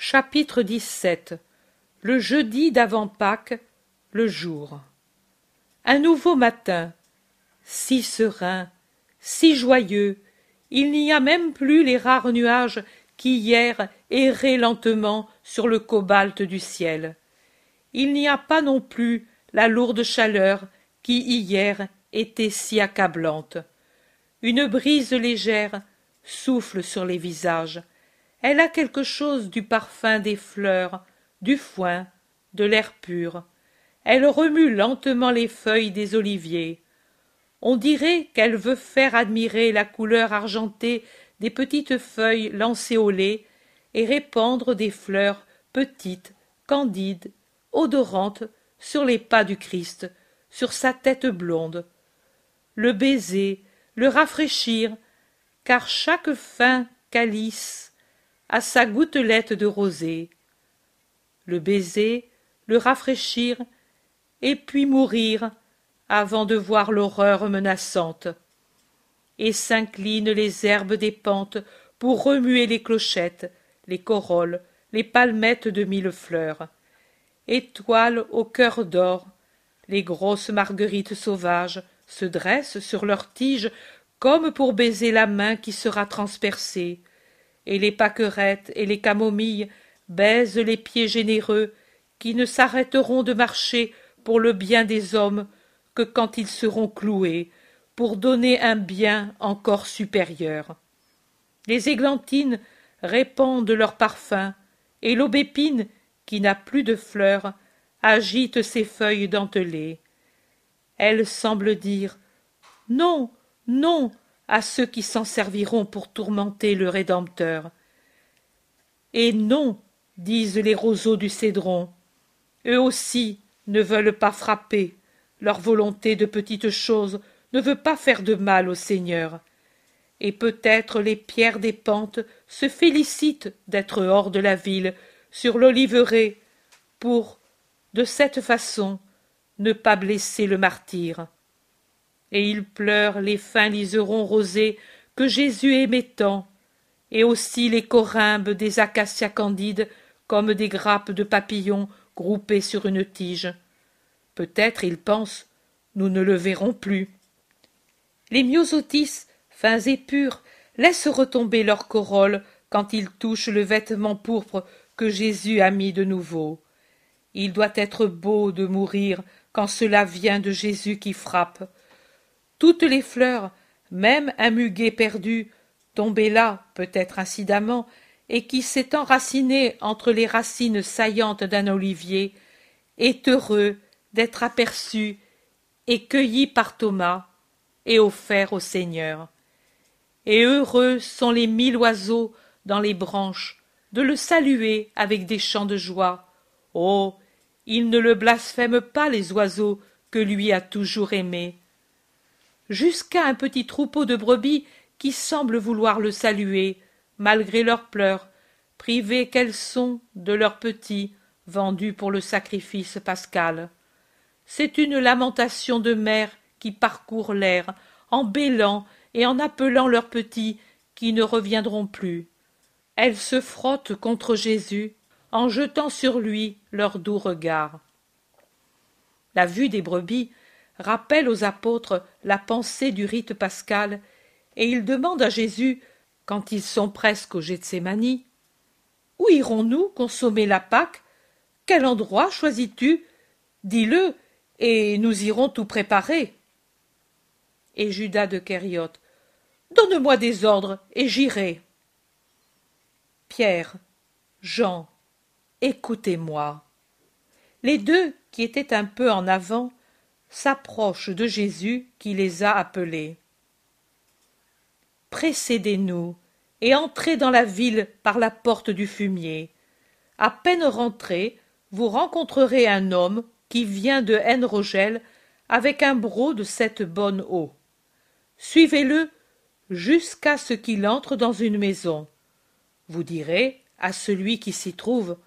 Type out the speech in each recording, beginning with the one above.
Chapitre XVII Le jeudi d'avant Pâques, le jour. Un nouveau matin, si serein, si joyeux, il n'y a même plus les rares nuages qui hier erraient lentement sur le cobalt du ciel. Il n'y a pas non plus la lourde chaleur qui hier était si accablante. Une brise légère souffle sur les visages, elle a quelque chose du parfum des fleurs, du foin, de l'air pur. Elle remue lentement les feuilles des oliviers. On dirait qu'elle veut faire admirer la couleur argentée des petites feuilles lancéolées et répandre des fleurs petites, candides, odorantes sur les pas du Christ, sur sa tête blonde. Le baiser, le rafraîchir, car chaque fin calice à sa gouttelette de rosée. Le baiser, le rafraîchir, et puis mourir avant de voir l'horreur menaçante. Et s'inclinent les herbes des pentes pour remuer les clochettes, les corolles, les palmettes de mille fleurs. Étoiles au cœur d'or, les grosses marguerites sauvages se dressent sur leurs tiges comme pour baiser la main qui sera transpercée, et les pâquerettes et les camomilles baisent les pieds généreux qui ne s'arrêteront de marcher pour le bien des hommes que quand ils seront cloués pour donner un bien encore supérieur. Les églantines répandent leur parfum, et l'aubépine, qui n'a plus de fleurs, agite ses feuilles dentelées. Elle semble dire Non, non, à ceux qui s'en serviront pour tourmenter le Rédempteur. Et non, disent les roseaux du cédron, eux aussi ne veulent pas frapper, leur volonté de petites choses ne veut pas faire de mal au Seigneur. Et peut-être les pierres des pentes se félicitent d'être hors de la ville, sur l'oliveraie, pour, de cette façon, ne pas blesser le martyr et ils pleurent les fins liserons rosés que Jésus aimait tant, et aussi les corymbes des acacias candides comme des grappes de papillons groupées sur une tige. Peut-être, ils pensent, nous ne le verrons plus. Les myosotis, fins et purs, laissent retomber leurs corolles quand ils touchent le vêtement pourpre que Jésus a mis de nouveau. Il doit être beau de mourir quand cela vient de Jésus qui frappe, toutes les fleurs, même un muguet perdu, tombé là, peut-être incidemment, et qui s'est enraciné entre les racines saillantes d'un olivier, est heureux d'être aperçu et cueilli par Thomas et offert au Seigneur. Et heureux sont les mille oiseaux dans les branches de le saluer avec des chants de joie. Oh. Il ne le blasphème pas les oiseaux que lui a toujours aimés jusqu'à un petit troupeau de brebis qui semblent vouloir le saluer, malgré leurs pleurs, privées qu'elles sont de leurs petits, vendus pour le sacrifice pascal. C'est une lamentation de mère qui parcourt l'air, en bêlant et en appelant leurs petits qui ne reviendront plus. Elles se frottent contre Jésus, en jetant sur lui leurs doux regards. La vue des brebis rappelle aux apôtres la pensée du rite pascal, et ils demandent à Jésus, quand ils sont presque au Gethsémani, Où irons-nous consommer la Pâque? Quel endroit choisis-tu? Dis-le, et nous irons tout préparer. Et Judas de Kériote, Donne-moi des ordres, et j'irai. Pierre, Jean, écoutez-moi. Les deux, qui étaient un peu en avant, s'approchent de Jésus qui les a appelés. Précédez-nous et entrez dans la ville par la porte du fumier. À peine rentré, vous rencontrerez un homme qui vient de Haine Rogel avec un broc de cette bonne eau. Suivez-le jusqu'à ce qu'il entre dans une maison. Vous direz à celui qui s'y trouve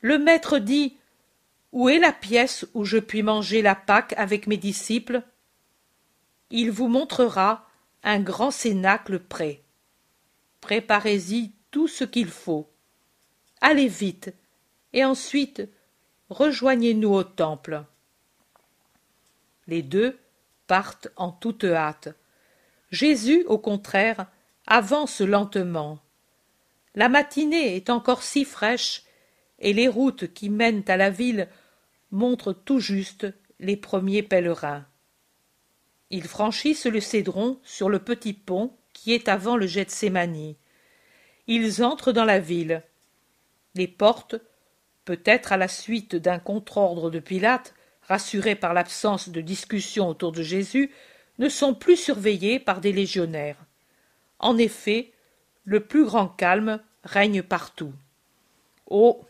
Le maître dit où est la pièce où je puis manger la Pâque avec mes disciples? Il vous montrera un grand cénacle prêt. Préparez-y tout ce qu'il faut. allez vite, et ensuite rejoignez-nous au temple. Les deux partent en toute hâte. Jésus, au contraire, avance lentement. La matinée est encore si fraîche, et les routes qui mènent à la ville montrent tout juste les premiers pèlerins. Ils franchissent le Cédron sur le petit pont qui est avant le Gethsémani. Ils entrent dans la ville. Les portes, peut-être à la suite d'un contre-ordre de Pilate, rassuré par l'absence de discussion autour de Jésus, ne sont plus surveillées par des légionnaires. En effet, le plus grand calme règne partout. Oh.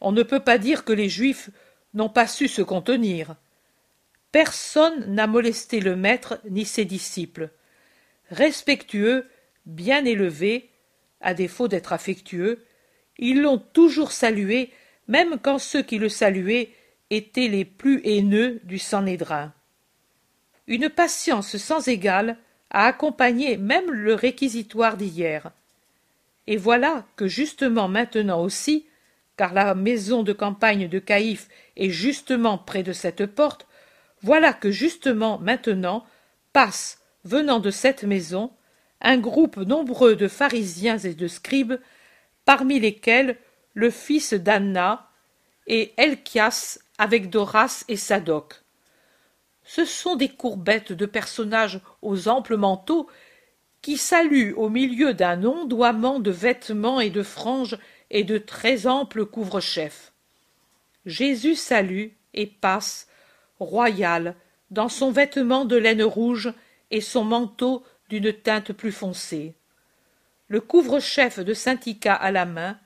On ne peut pas dire que les Juifs n'ont pas su se contenir. Personne n'a molesté le maître ni ses disciples. Respectueux, bien élevés, à défaut d'être affectueux, ils l'ont toujours salué, même quand ceux qui le saluaient étaient les plus haineux du Sanhédrin. Une patience sans égale a accompagné même le réquisitoire d'hier. Et voilà que justement maintenant aussi, car la maison de campagne de Caïphe est justement près de cette porte, voilà que justement maintenant passe, venant de cette maison, un groupe nombreux de pharisiens et de scribes, parmi lesquels le fils d'Anna et Elchias avec Doras et Sadoc. Ce sont des courbettes de personnages aux amples manteaux qui saluent au milieu d'un ondoiement de vêtements et de franges et de très amples couvre-chefs. Jésus salue et passe, royal, dans son vêtement de laine rouge et son manteau d'une teinte plus foncée. Le couvre-chef de Saint-Ica à la main,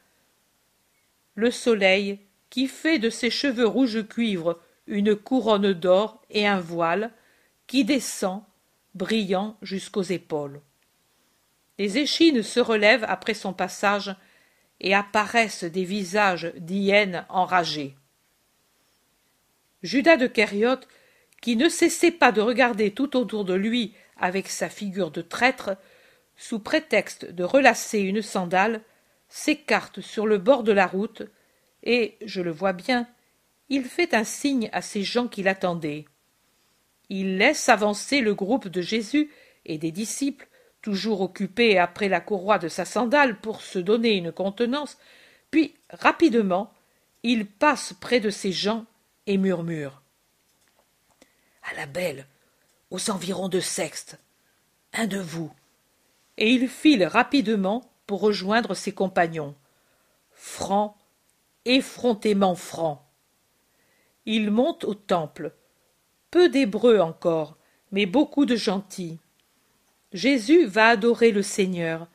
le soleil, qui fait de ses cheveux rouge cuivre une couronne d'or et un voile, qui descend, brillant jusqu'aux épaules. Les échines se relèvent après son passage et apparaissent des visages d'hyènes enragés. Judas de Kériote, qui ne cessait pas de regarder tout autour de lui avec sa figure de traître, sous prétexte de relasser une sandale, s'écarte sur le bord de la route, et, je le vois bien, il fait un signe à ces gens qui l'attendaient. Il laisse avancer le groupe de Jésus et des disciples, toujours occupés après la courroie de sa sandale pour se donner une contenance, puis, rapidement, il passe près de ces gens et murmure. À la belle, aux environs de Sexte, un de vous. Et il file rapidement pour rejoindre ses compagnons. Franc, effrontément franc. Il monte au temple. Peu d'Hébreux encore, mais beaucoup de gentils. Jésus va adorer le Seigneur,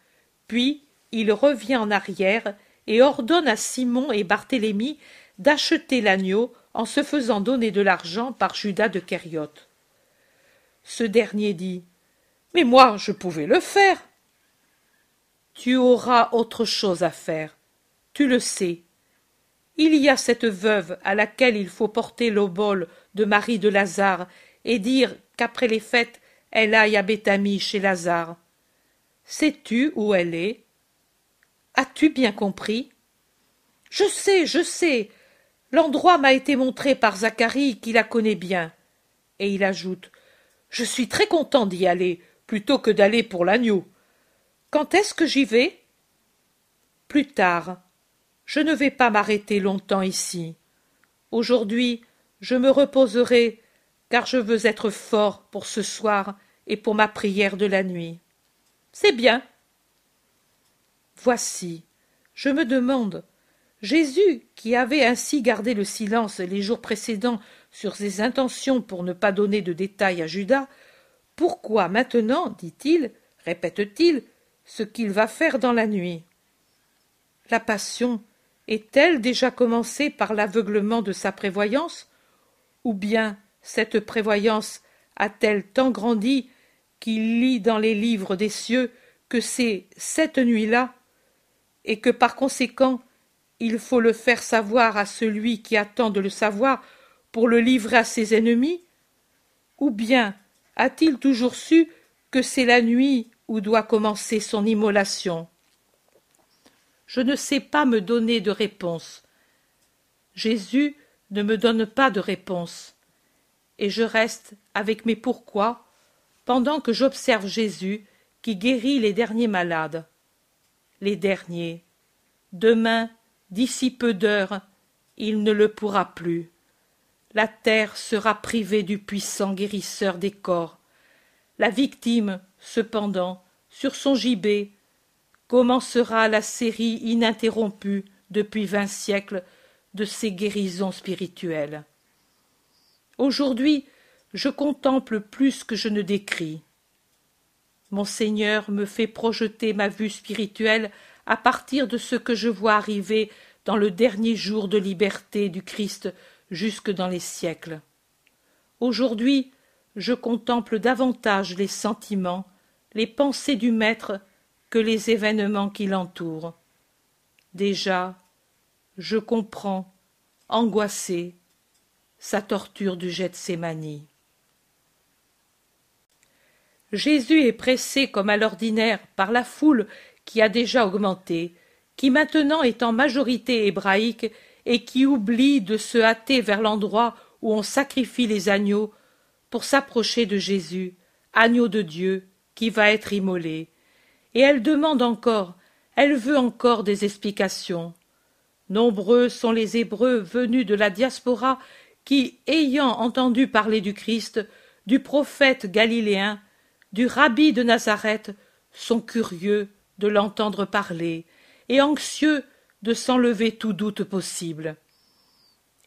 puis il revient en arrière et ordonne à Simon et Barthélemy d'acheter l'agneau en se faisant donner de l'argent par Judas de Kériote. Ce dernier dit Mais moi, je pouvais le faire. Tu auras autre chose à faire. Tu le sais. Il y a cette veuve à laquelle il faut porter l'obole de Marie de Lazare et dire qu'après les fêtes, elle aille à Béthanie chez Lazare. Sais-tu où elle est? As-tu bien compris? Je sais, je sais. L'endroit m'a été montré par Zacharie qui la connaît bien. Et il ajoute Je suis très content d'y aller, plutôt que d'aller pour l'agneau. Quand est-ce que j'y vais? Plus tard. Je ne vais pas m'arrêter longtemps ici. Aujourd'hui, je me reposerai, car je veux être fort pour ce soir et pour ma prière de la nuit. C'est bien. Voici, je me demande, Jésus, qui avait ainsi gardé le silence les jours précédents sur ses intentions pour ne pas donner de détails à Judas, pourquoi maintenant, dit-il, répète-t-il, ce qu'il va faire dans la nuit? La passion est-elle déjà commencée par l'aveuglement de sa prévoyance Ou bien cette prévoyance a-t-elle tant grandi lit dans les livres des cieux que c'est cette nuit-là, et que par conséquent il faut le faire savoir à celui qui attend de le savoir pour le livrer à ses ennemis? Ou bien a-t-il toujours su que c'est la nuit où doit commencer son immolation? Je ne sais pas me donner de réponse. Jésus ne me donne pas de réponse. Et je reste avec mes pourquoi pendant que j'observe Jésus qui guérit les derniers malades. Les derniers. Demain, d'ici peu d'heures, il ne le pourra plus. La terre sera privée du puissant guérisseur des corps. La victime, cependant, sur son gibet, commencera la série ininterrompue depuis vingt siècles de ses guérisons spirituelles. Aujourd'hui, je contemple plus que je ne décris. Mon Seigneur me fait projeter ma vue spirituelle à partir de ce que je vois arriver dans le dernier jour de liberté du Christ jusque dans les siècles. Aujourd'hui, je contemple davantage les sentiments, les pensées du Maître que les événements qui l'entourent. Déjà, je comprends, angoissé, sa torture du Gethsémani. Jésus est pressé comme à l'ordinaire par la foule qui a déjà augmenté, qui maintenant est en majorité hébraïque et qui oublie de se hâter vers l'endroit où on sacrifie les agneaux pour s'approcher de Jésus, agneau de Dieu, qui va être immolé. Et elle demande encore, elle veut encore des explications. Nombreux sont les Hébreux venus de la diaspora qui, ayant entendu parler du Christ, du prophète galiléen, du rabbi de Nazareth, sont curieux de l'entendre parler et anxieux de s'enlever tout doute possible.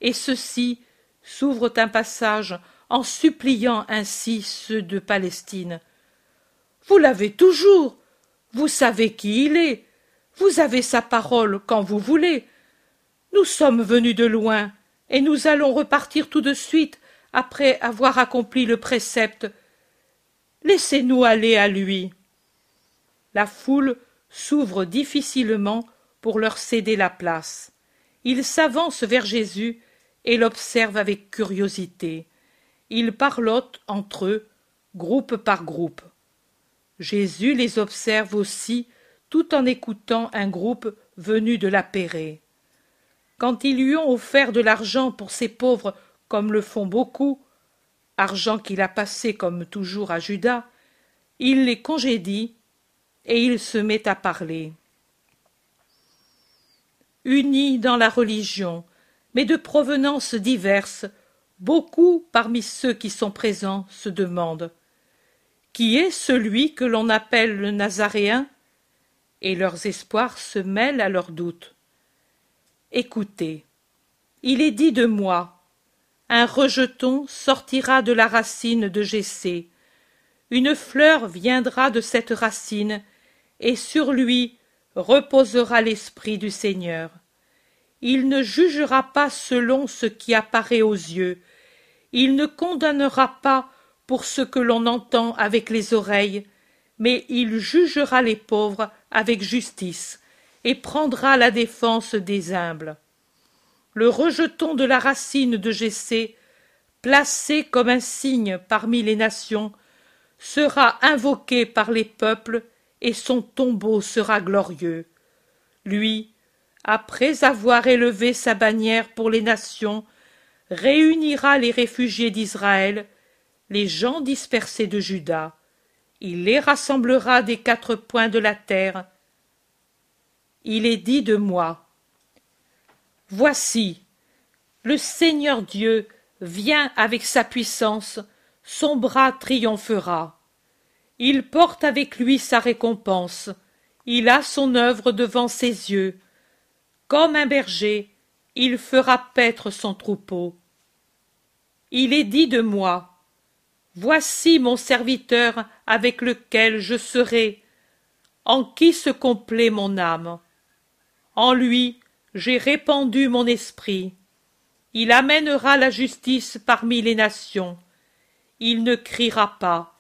Et ceux-ci s'ouvrent un passage en suppliant ainsi ceux de Palestine. Vous l'avez toujours. Vous savez qui il est. Vous avez sa parole quand vous voulez. Nous sommes venus de loin, et nous allons repartir tout de suite après avoir accompli le précepte. Laissez-nous aller à lui. La foule s'ouvre difficilement pour leur céder la place. Ils s'avancent vers Jésus et l'observent avec curiosité. Ils parlotent entre eux, groupe par groupe. Jésus les observe aussi tout en écoutant un groupe venu de la Pérée. Quand ils lui ont offert de l'argent pour ces pauvres comme le font beaucoup, argent qu'il a passé comme toujours à Judas, il les congédie et il se met à parler. Unis dans la religion, mais de provenances diverses, beaucoup parmi ceux qui sont présents se demandent Qui est celui que l'on appelle le Nazaréen? Et leurs espoirs se mêlent à leurs doutes. Écoutez, il est dit de moi, un rejeton sortira de la racine de Jessé, une fleur viendra de cette racine, et sur lui reposera l'esprit du Seigneur. Il ne jugera pas selon ce qui apparaît aux yeux, il ne condamnera pas pour ce que l'on entend avec les oreilles, mais il jugera les pauvres avec justice, et prendra la défense des humbles. Le rejeton de la racine de Jessé, placé comme un signe parmi les nations, sera invoqué par les peuples, et son tombeau sera glorieux. Lui, après avoir élevé sa bannière pour les nations, réunira les réfugiés d'Israël, les gens dispersés de Juda. Il les rassemblera des quatre points de la terre. Il est dit de moi. Voici, le Seigneur Dieu vient avec sa puissance, son bras triomphera. Il porte avec lui sa récompense, il a son œuvre devant ses yeux. Comme un berger, il fera paître son troupeau. Il est dit de moi. Voici mon serviteur avec lequel je serai, en qui se complaît mon âme. En lui j'ai répandu mon esprit. Il amènera la justice parmi les nations. Il ne criera pas,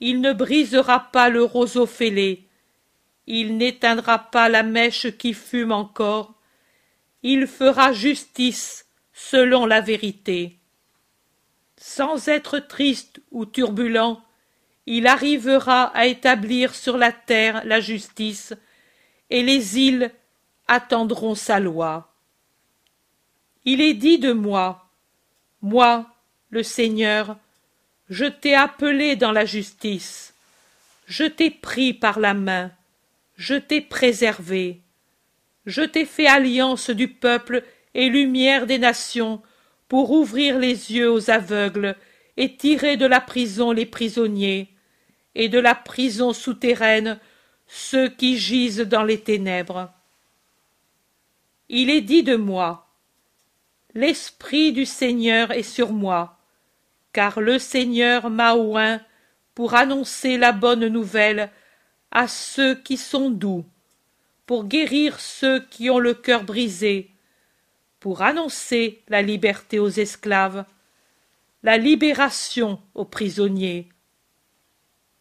il ne brisera pas le roseau fêlé, il n'éteindra pas la mèche qui fume encore, il fera justice selon la vérité. Sans être triste ou turbulent, il arrivera à établir sur la terre la justice, et les îles attendront sa loi. Il est dit de moi, moi, le Seigneur, je t'ai appelé dans la justice, je t'ai pris par la main, je t'ai préservé, je t'ai fait alliance du peuple et lumière des nations, pour ouvrir les yeux aux aveugles et tirer de la prison les prisonniers, et de la prison souterraine ceux qui gisent dans les ténèbres. Il est dit de moi, L'Esprit du Seigneur est sur moi, car le Seigneur m'a oint pour annoncer la bonne nouvelle à ceux qui sont doux, pour guérir ceux qui ont le cœur brisé, pour annoncer la liberté aux esclaves, la libération aux prisonniers,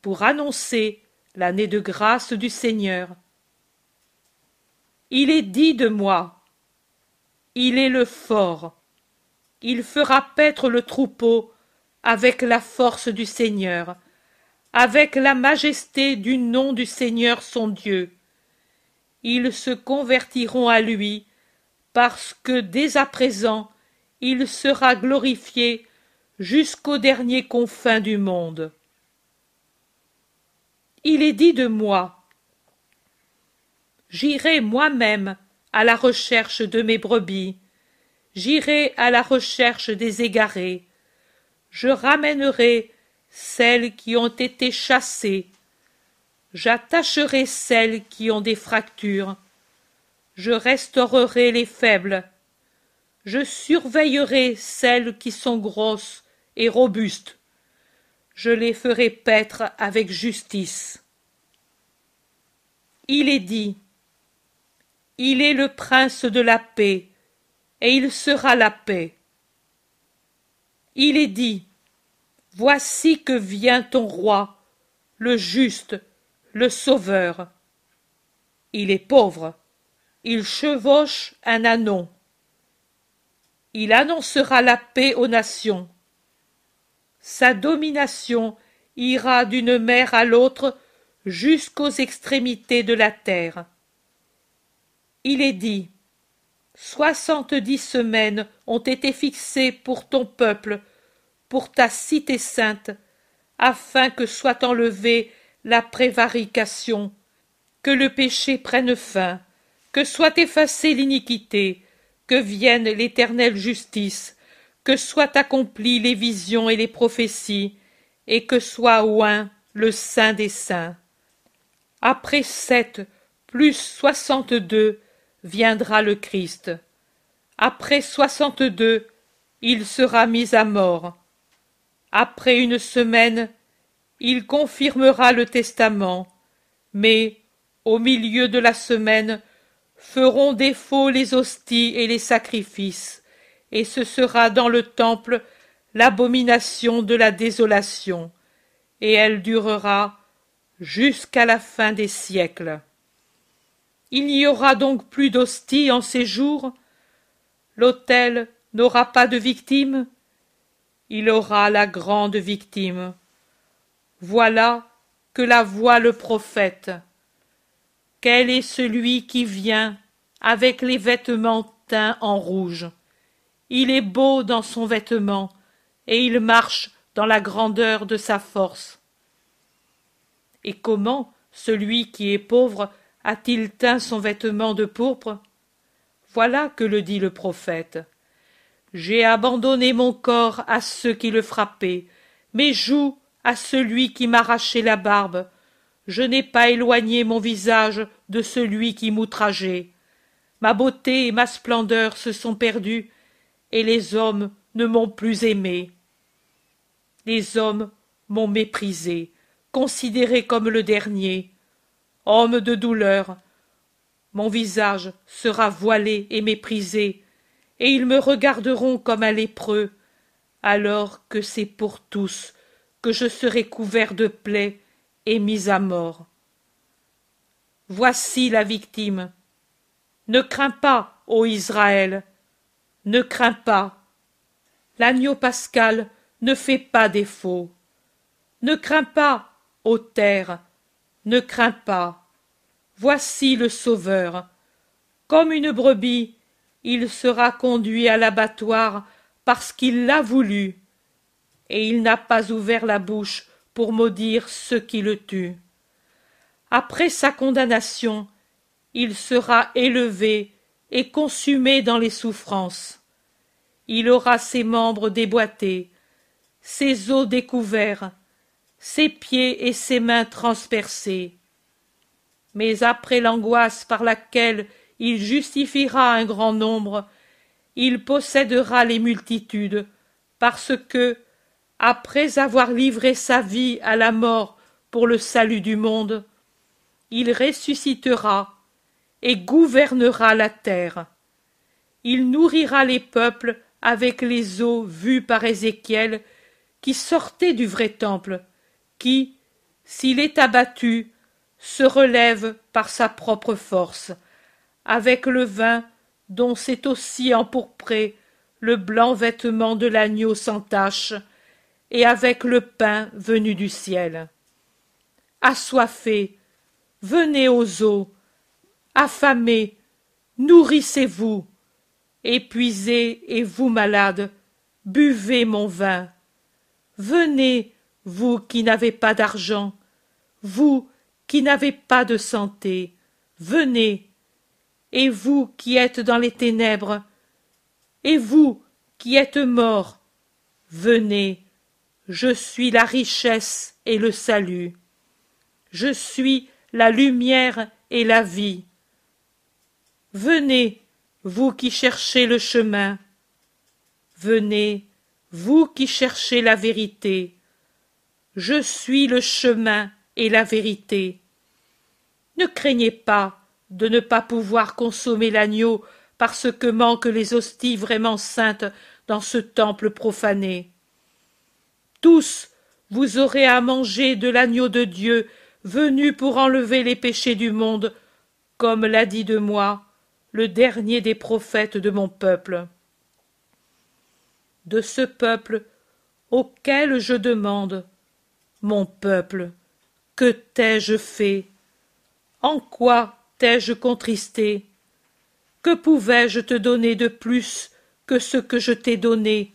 pour annoncer l'année de grâce du Seigneur. Il est dit de moi, il est le fort, il fera paître le troupeau avec la force du Seigneur, avec la majesté du nom du Seigneur son Dieu. Ils se convertiront à lui, parce que dès à présent il sera glorifié jusqu'aux derniers confins du monde. Il est dit de moi. J'irai moi-même à la recherche de mes brebis, j'irai à la recherche des égarés, je ramènerai celles qui ont été chassées, j'attacherai celles qui ont des fractures, je restaurerai les faibles, je surveillerai celles qui sont grosses et robustes, je les ferai paître avec justice. Il est dit, il est le prince de la paix, et il sera la paix. Il est dit, Voici que vient ton roi, le juste, le sauveur. Il est pauvre, il chevauche un anon. Il annoncera la paix aux nations. Sa domination ira d'une mer à l'autre jusqu'aux extrémités de la terre. Il est dit Soixante-dix semaines ont été fixées pour ton peuple, pour ta cité sainte, afin que soit enlevée la prévarication, que le péché prenne fin, que soit effacée l'iniquité, que vienne l'éternelle justice, que soient accomplies les visions et les prophéties, et que soit oint le saint des saints. Après sept plus soixante-deux viendra le Christ. Après soixante-deux, il sera mis à mort. Après une semaine, il confirmera le testament, mais, au milieu de la semaine, feront défaut les hosties et les sacrifices, et ce sera dans le temple l'abomination de la désolation, et elle durera jusqu'à la fin des siècles. Il n'y aura donc plus d'hostie en ces jours. L'autel n'aura pas de victime. Il aura la grande victime. Voilà que la voit le prophète. Quel est celui qui vient avec les vêtements teints en rouge? Il est beau dans son vêtement, et il marche dans la grandeur de sa force. Et comment celui qui est pauvre a-t-il teint son vêtement de pourpre? Voilà que le dit le prophète. J'ai abandonné mon corps à ceux qui le frappaient, mes joues à celui qui m'arrachait la barbe. Je n'ai pas éloigné mon visage de celui qui m'outrageait. Ma beauté et ma splendeur se sont perdues, et les hommes ne m'ont plus aimé. Les hommes m'ont méprisé, considéré comme le dernier, homme de douleur, mon visage sera voilé et méprisé, et ils me regarderont comme un lépreux, alors que c'est pour tous que je serai couvert de plaies et mis à mort. Voici la victime. Ne crains pas, ô Israël, ne crains pas. L'agneau pascal ne fait pas défaut. Ne crains pas, ô terre, ne crains pas. Voici le Sauveur. Comme une brebis, il sera conduit à l'abattoir parce qu'il l'a voulu, et il n'a pas ouvert la bouche pour maudire ceux qui le tuent. Après sa condamnation, il sera élevé et consumé dans les souffrances. Il aura ses membres déboîtés, ses os découverts, ses pieds et ses mains transpercés. Mais après l'angoisse par laquelle il justifiera un grand nombre, il possédera les multitudes, parce que, après avoir livré sa vie à la mort pour le salut du monde, il ressuscitera et gouvernera la terre. Il nourrira les peuples avec les eaux vues par Ézéchiel qui sortaient du vrai temple, qui, s'il est abattu, se relève par sa propre force, avec le vin dont s'est aussi empourpré le blanc vêtement de l'agneau sans tache, et avec le pain venu du ciel. Assoiffés, venez aux eaux, affamés, nourrissez-vous, épuisés et vous malades, buvez mon vin. Venez, vous qui n'avez pas d'argent, vous qui n'avez pas de santé, venez, et vous qui êtes dans les ténèbres, et vous qui êtes morts, venez, je suis la richesse et le salut, je suis la lumière et la vie. Venez, vous qui cherchez le chemin, venez, vous qui cherchez la vérité, je suis le chemin et la vérité. Ne craignez pas de ne pas pouvoir consommer l'agneau parce que manquent les hosties vraiment saintes dans ce temple profané. Tous, vous aurez à manger de l'agneau de Dieu venu pour enlever les péchés du monde, comme l'a dit de moi le dernier des prophètes de mon peuple. De ce peuple auquel je demande, mon peuple, que t'ai-je fait? En quoi t'ai-je contristé? Que pouvais-je te donner de plus que ce que je t'ai donné?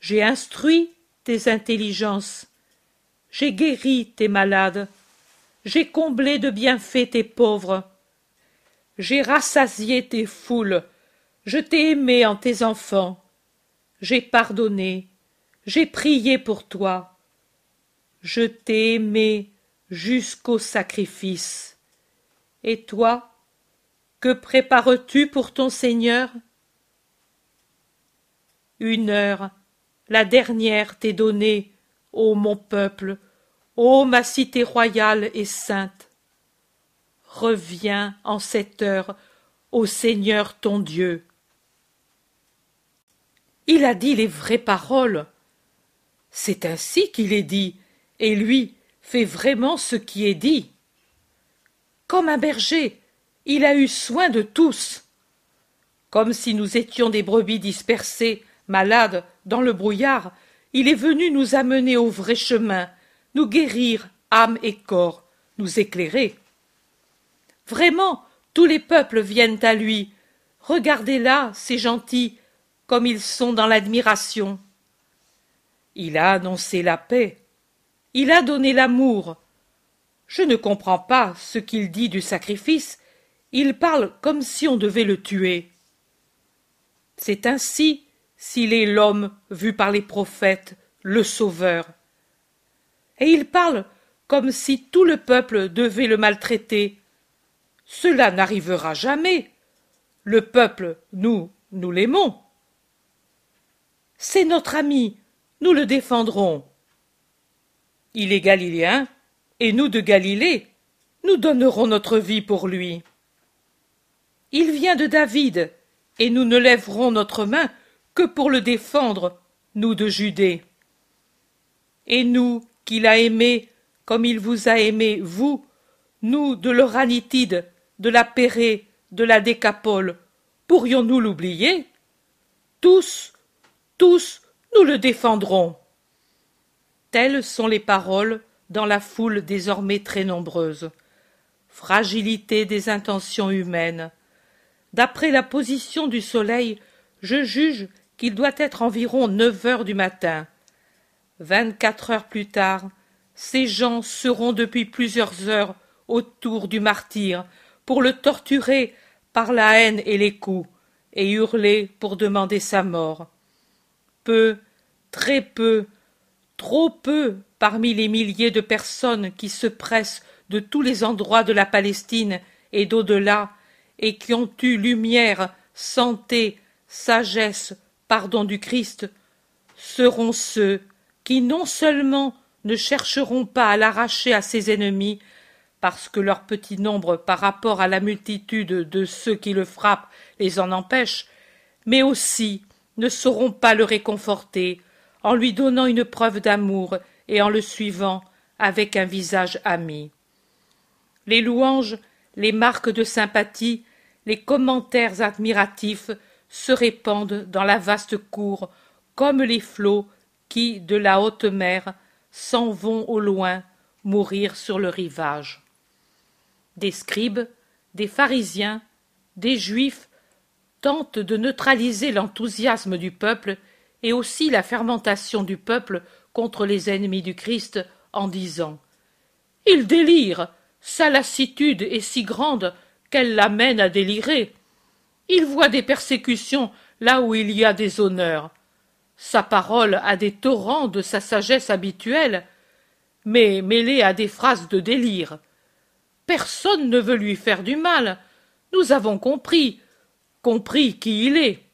J'ai instruit tes intelligences, j'ai guéri tes malades, j'ai comblé de bienfaits tes pauvres, j'ai rassasié tes foules, je t'ai aimé en tes enfants, j'ai pardonné, j'ai prié pour toi, je t'ai aimé jusqu'au sacrifice. Et toi, que prépares-tu pour ton Seigneur? Une heure, la dernière t'est donnée, ô mon peuple, ô ma cité royale et sainte. Reviens en cette heure au Seigneur ton Dieu. Il a dit les vraies paroles. C'est ainsi qu'il est dit, et lui fait vraiment ce qui est dit. Comme un berger, il a eu soin de tous. Comme si nous étions des brebis dispersées, malades, dans le brouillard, il est venu nous amener au vrai chemin, nous guérir, âme et corps, nous éclairer. Vraiment, tous les peuples viennent à lui. Regardez-là, ces gentils, comme ils sont dans l'admiration. Il a annoncé la paix, il a donné l'amour. Je ne comprends pas ce qu'il dit du sacrifice. Il parle comme si on devait le tuer. C'est ainsi s'il est l'homme vu par les prophètes, le Sauveur. Et il parle comme si tout le peuple devait le maltraiter. Cela n'arrivera jamais. Le peuple, nous, nous l'aimons. C'est notre ami, nous le défendrons. Il est galiléen, et nous de Galilée, nous donnerons notre vie pour lui. Il vient de David, et nous ne lèverons notre main que pour le défendre, nous de Judée. Et nous, qu'il a aimé comme il vous a aimé, vous, nous de l'Oranitide, de la Pérée, de la Décapole, pourrions-nous l'oublier? Tous, tous, nous le défendrons. Telles sont les paroles dans la foule désormais très nombreuse. fragilité des intentions humaines. D'après la position du soleil, je juge qu'il doit être environ neuf heures du matin. Vingt-quatre heures plus tard, ces gens seront depuis plusieurs heures autour du martyr pour le torturer par la haine et les coups, et hurler pour demander sa mort. Peu, très peu, trop peu parmi les milliers de personnes qui se pressent de tous les endroits de la Palestine et d'au-delà, et qui ont eu lumière, santé, sagesse, pardon du Christ, seront ceux qui non seulement ne chercheront pas à l'arracher à ses ennemis, parce que leur petit nombre par rapport à la multitude de ceux qui le frappent les en empêche, mais aussi ne sauront pas le réconforter en lui donnant une preuve d'amour et en le suivant avec un visage ami. Les louanges, les marques de sympathie, les commentaires admiratifs se répandent dans la vaste cour comme les flots qui, de la haute mer, s'en vont au loin mourir sur le rivage. Des scribes, des pharisiens, des juifs tentent de neutraliser l'enthousiasme du peuple et aussi la fermentation du peuple contre les ennemis du Christ en disant Il délire, sa lassitude est si grande qu'elle l'amène à délirer. Il voit des persécutions là où il y a des honneurs. Sa parole a des torrents de sa sagesse habituelle, mais mêlée à des phrases de délire. Personne ne veut lui faire du mal. Nous avons compris, compris qui il est.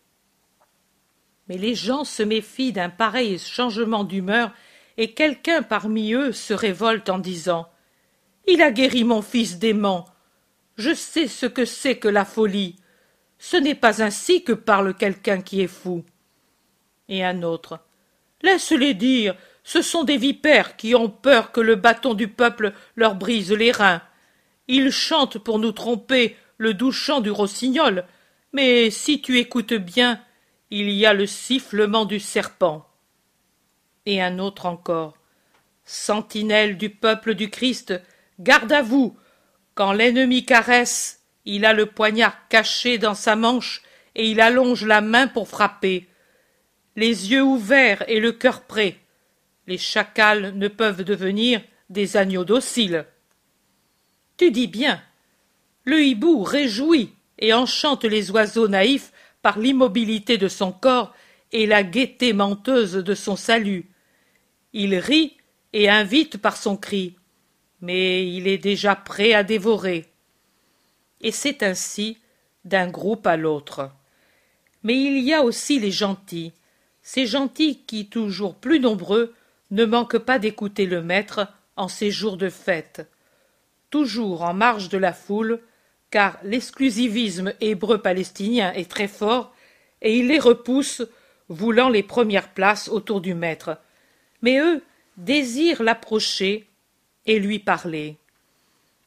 Mais les gens se méfient d'un pareil changement d'humeur, et quelqu'un parmi eux se révolte en disant Il a guéri mon fils dément. Je sais ce que c'est que la folie. Ce n'est pas ainsi que parle quelqu'un qui est fou. Et un autre. Laisse-les dire, ce sont des vipères qui ont peur que le bâton du peuple leur brise les reins. Ils chantent pour nous tromper le doux chant du rossignol, mais si tu écoutes bien, il y a le sifflement du serpent. Et un autre encore. Sentinelle du peuple du Christ, garde à vous. Quand l'ennemi caresse, il a le poignard caché dans sa manche et il allonge la main pour frapper. Les yeux ouverts et le cœur prêt. Les chacals ne peuvent devenir des agneaux dociles. Tu dis bien. Le hibou réjouit et enchante les oiseaux naïfs par l'immobilité de son corps et la gaieté menteuse de son salut. Il rit et invite par son cri, mais il est déjà prêt à dévorer. Et c'est ainsi d'un groupe à l'autre. Mais il y a aussi les gentils, ces gentils qui, toujours plus nombreux, ne manquent pas d'écouter le maître en ces jours de fête. Toujours en marge de la foule, car l'exclusivisme hébreu-palestinien est très fort, et il les repousse, voulant les premières places autour du maître. Mais eux désirent l'approcher et lui parler.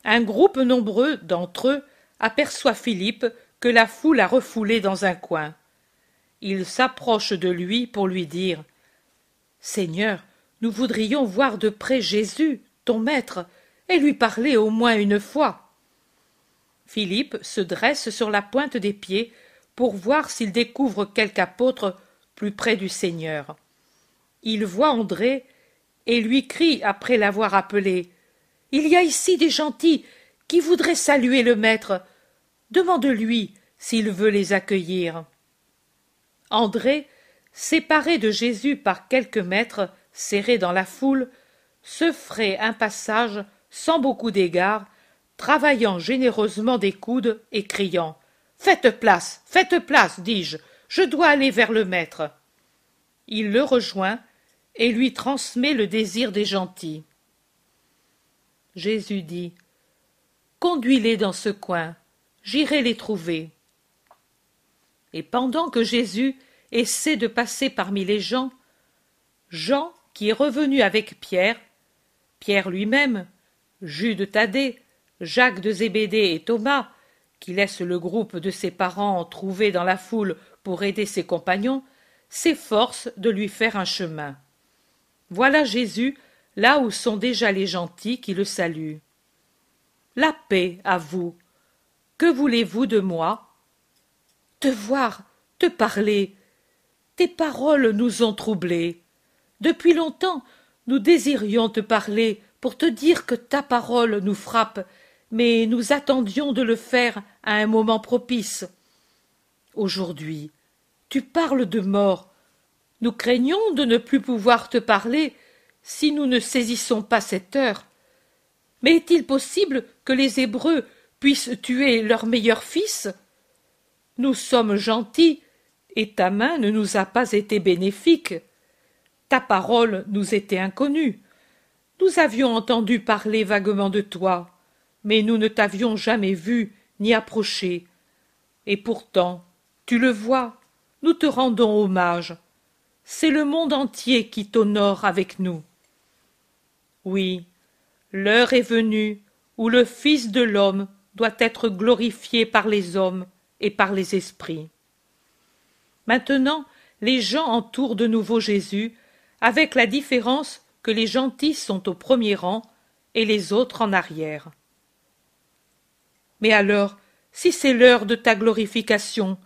Un groupe nombreux d'entre eux aperçoit Philippe que la foule a refoulé dans un coin. Il s'approche de lui pour lui dire Seigneur, nous voudrions voir de près Jésus, ton maître, et lui parler au moins une fois. Philippe se dresse sur la pointe des pieds pour voir s'il découvre quelque apôtre plus près du Seigneur. Il voit André et lui crie après l'avoir appelé. Il y a ici des gentils qui voudraient saluer le maître. Demande-lui s'il veut les accueillir. André, séparé de Jésus par quelques mètres, serré dans la foule, se ferait un passage sans beaucoup d'égards travaillant généreusement des coudes et criant Faites place, faites place, dis-je, je dois aller vers le maître. Il le rejoint et lui transmet le désir des gentils. Jésus dit Conduis-les dans ce coin, j'irai les trouver. Et pendant que Jésus essaie de passer parmi les gens, Jean, qui est revenu avec Pierre, Pierre lui-même, Jude Thaddée, Jacques de Zébédée et Thomas, qui laissent le groupe de ses parents trouvé dans la foule pour aider ses compagnons, s'efforcent de lui faire un chemin. Voilà Jésus là où sont déjà les gentils qui le saluent. la paix à vous. Que voulez-vous de moi? Te voir, te parler. Tes paroles nous ont troublés. Depuis longtemps, nous désirions te parler pour te dire que ta parole nous frappe, mais nous attendions de le faire à un moment propice. Aujourd'hui, tu parles de mort. Nous craignons de ne plus pouvoir te parler si nous ne saisissons pas cette heure. Mais est-il possible que les Hébreux puissent tuer leur meilleur fils? Nous sommes gentils, et ta main ne nous a pas été bénéfique. Ta parole nous était inconnue. Nous avions entendu parler vaguement de toi, mais nous ne t'avions jamais vu ni approché. Et pourtant, tu le vois, nous te rendons hommage. C'est le monde entier qui t'honore avec nous. Oui, l'heure est venue où le Fils de l'homme doit être glorifié par les hommes et par les esprits. Maintenant, les gens entourent de nouveau Jésus, avec la différence que les gentils sont au premier rang et les autres en arrière. Mais alors, si c'est l'heure de ta glorification,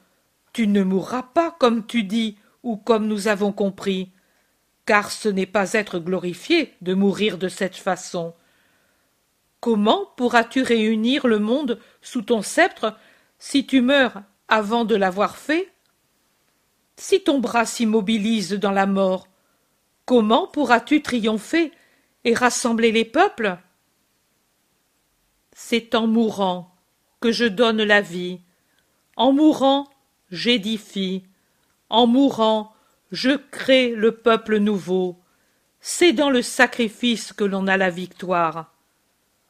tu ne mourras pas comme tu dis ou comme nous avons compris, car ce n'est pas être glorifié de mourir de cette façon. Comment pourras-tu réunir le monde sous ton sceptre si tu meurs avant de l'avoir fait? Si ton bras s'immobilise dans la mort, comment pourras-tu triompher et rassembler les peuples? C'est en mourant que je donne la vie. En mourant, j'édifie. En mourant, je crée le peuple nouveau. C'est dans le sacrifice que l'on a la victoire.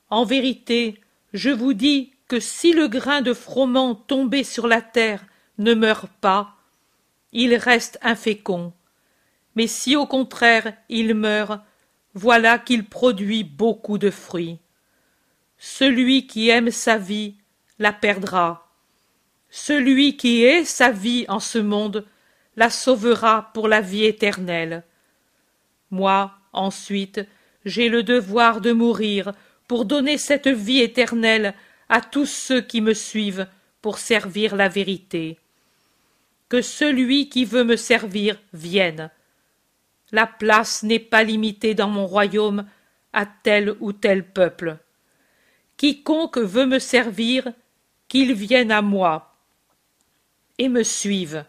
En vérité, je vous dis que si le grain de froment tombé sur la terre ne meurt pas, il reste infécond. Mais si au contraire il meurt, voilà qu'il produit beaucoup de fruits. Celui qui aime sa vie la perdra. Celui qui est sa vie en ce monde la sauvera pour la vie éternelle. Moi, ensuite, j'ai le devoir de mourir pour donner cette vie éternelle à tous ceux qui me suivent pour servir la vérité. Que celui qui veut me servir vienne. La place n'est pas limitée dans mon royaume à tel ou tel peuple. Quiconque veut me servir qu'il vienne à moi et me suive,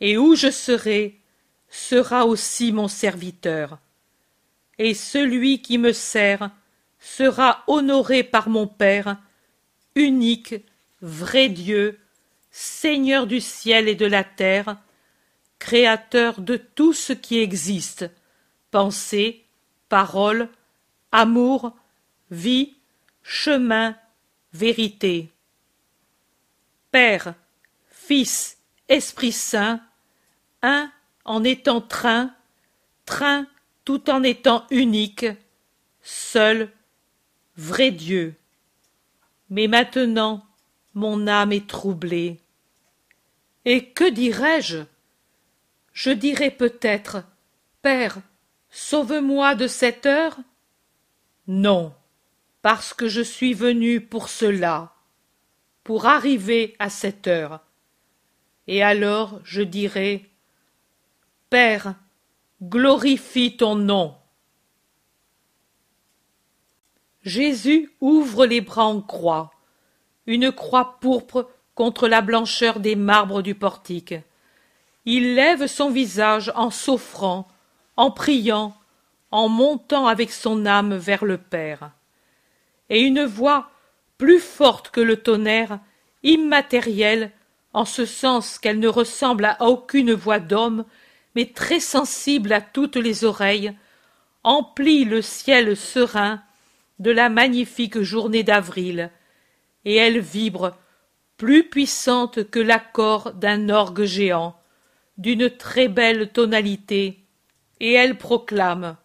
et où je serai sera aussi mon serviteur. Et celui qui me sert sera honoré par mon Père, unique, vrai Dieu, Seigneur du ciel et de la terre, créateur de tout ce qui existe, pensée, parole, amour, vie, chemin, vérité. Père, Fils, Esprit Saint, un en étant train, train tout en étant unique, seul, vrai Dieu. Mais maintenant, mon âme est troublée. Et que dirais-je? Je dirais peut-être, Père, sauve-moi de cette heure? Non, parce que je suis venu pour cela pour arriver à cette heure. Et alors je dirai Père, glorifie ton nom. Jésus ouvre les bras en croix, une croix pourpre contre la blancheur des marbres du portique. Il lève son visage en s'offrant, en priant, en montant avec son âme vers le Père. Et une voix plus forte que le tonnerre, immatérielle, en ce sens qu'elle ne ressemble à aucune voix d'homme, mais très sensible à toutes les oreilles, emplit le ciel serein de la magnifique journée d'avril, et elle vibre, plus puissante que l'accord d'un orgue géant, d'une très belle tonalité, et elle proclame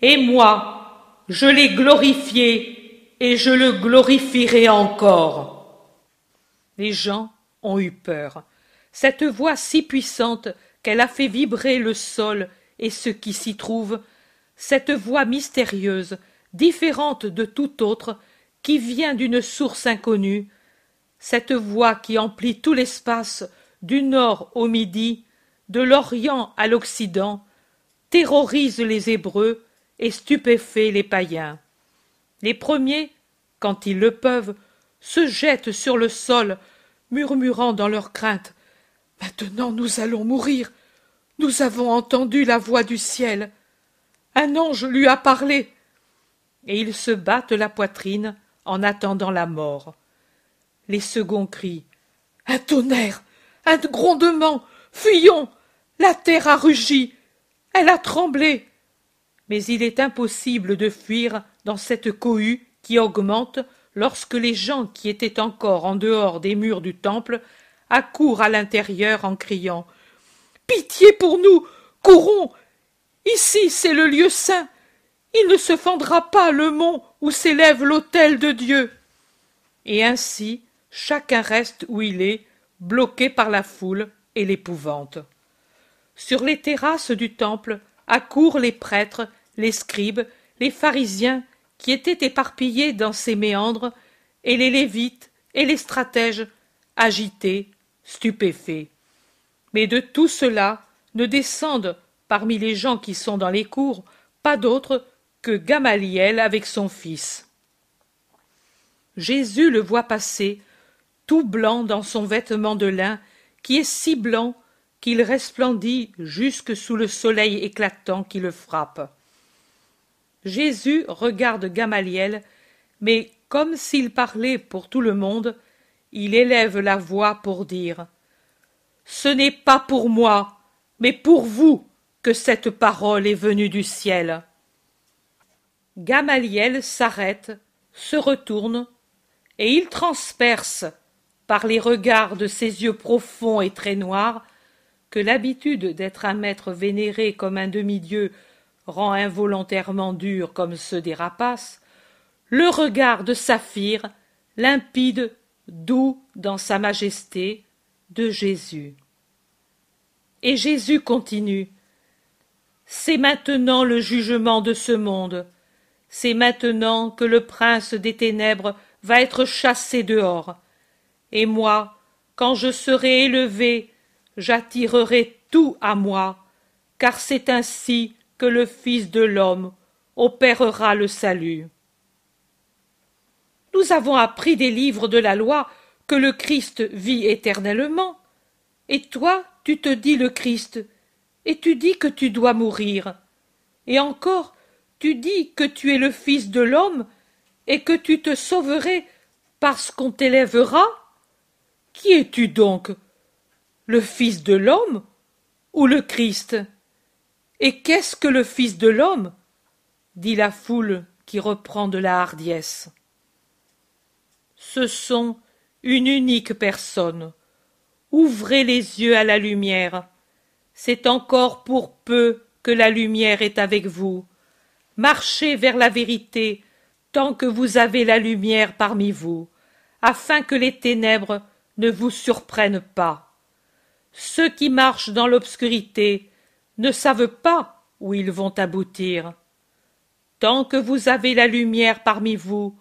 Et moi, je l'ai glorifié et je le glorifierai encore. Les gens ont eu peur. Cette voix si puissante qu'elle a fait vibrer le sol et ce qui s'y trouve, cette voix mystérieuse, différente de toute autre, qui vient d'une source inconnue, cette voix qui emplit tout l'espace du nord au midi, de l'Orient à l'Occident, terrorise les Hébreux et stupéfait les païens. Les premiers, quand ils le peuvent, se jettent sur le sol, murmurant dans leur crainte Maintenant nous allons mourir. Nous avons entendu la voix du ciel. Un ange lui a parlé. Et ils se battent la poitrine en attendant la mort. Les seconds crient Un tonnerre Un grondement Fuyons La terre a rugi Elle a tremblé Mais il est impossible de fuir dans cette cohue qui augmente lorsque les gens qui étaient encore en dehors des murs du temple accourent à l'intérieur en criant Pitié pour nous Courons! Ici c'est le lieu saint. Il ne se fendra pas le mont où s'élève l'autel de Dieu Et ainsi chacun reste où il est, bloqué par la foule et l'épouvante. Sur les terrasses du temple accourent les prêtres, les scribes, les pharisiens qui étaient éparpillés dans ces méandres, et les lévites et les stratèges, agités, stupéfaits. Mais de tout cela ne descendent, parmi les gens qui sont dans les cours, pas d'autres que Gamaliel avec son fils. Jésus le voit passer, tout blanc dans son vêtement de lin, qui est si blanc qu'il resplendit jusque sous le soleil éclatant qui le frappe. Jésus regarde Gamaliel, mais comme s'il parlait pour tout le monde, il élève la voix pour dire Ce n'est pas pour moi, mais pour vous que cette parole est venue du ciel. Gamaliel s'arrête, se retourne, et il transperce, par les regards de ses yeux profonds et très noirs, que l'habitude d'être un maître vénéré comme un demi-dieu rend involontairement dur comme ceux des rapaces, le regard de saphir, limpide, doux dans sa majesté, de Jésus. Et Jésus continue. C'est maintenant le jugement de ce monde. C'est maintenant que le prince des ténèbres va être chassé dehors. Et moi, quand je serai élevé, j'attirerai tout à moi, car c'est ainsi le Fils de l'homme opérera le salut. Nous avons appris des livres de la loi que le Christ vit éternellement. Et toi, tu te dis le Christ, et tu dis que tu dois mourir. Et encore, tu dis que tu es le Fils de l'homme, et que tu te sauverais parce qu'on t'élèvera. Qui es-tu donc Le Fils de l'homme ou le Christ? Et qu'est-ce que le Fils de l'homme? dit la foule qui reprend de la hardiesse. Ce sont une unique personne. Ouvrez les yeux à la lumière. C'est encore pour peu que la lumière est avec vous. Marchez vers la vérité tant que vous avez la lumière parmi vous, afin que les ténèbres ne vous surprennent pas. Ceux qui marchent dans l'obscurité ne savent pas où ils vont aboutir. Tant que vous avez la lumière parmi vous,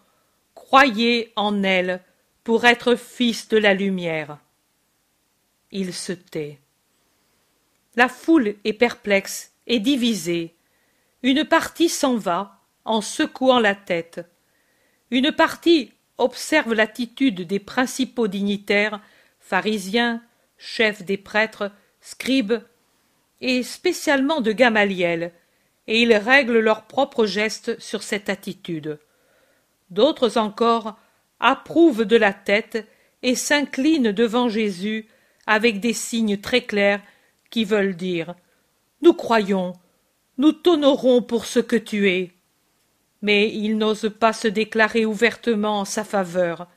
croyez en elle pour être fils de la lumière. Il se tait. La foule est perplexe et divisée. Une partie s'en va en secouant la tête. Une partie observe l'attitude des principaux dignitaires, pharisiens, chefs des prêtres, scribes, et spécialement de Gamaliel, et ils règlent leurs propres gestes sur cette attitude. D'autres encore approuvent de la tête et s'inclinent devant Jésus avec des signes très clairs qui veulent dire Nous croyons, nous t'honorons pour ce que tu es. Mais ils n'osent pas se déclarer ouvertement en sa faveur.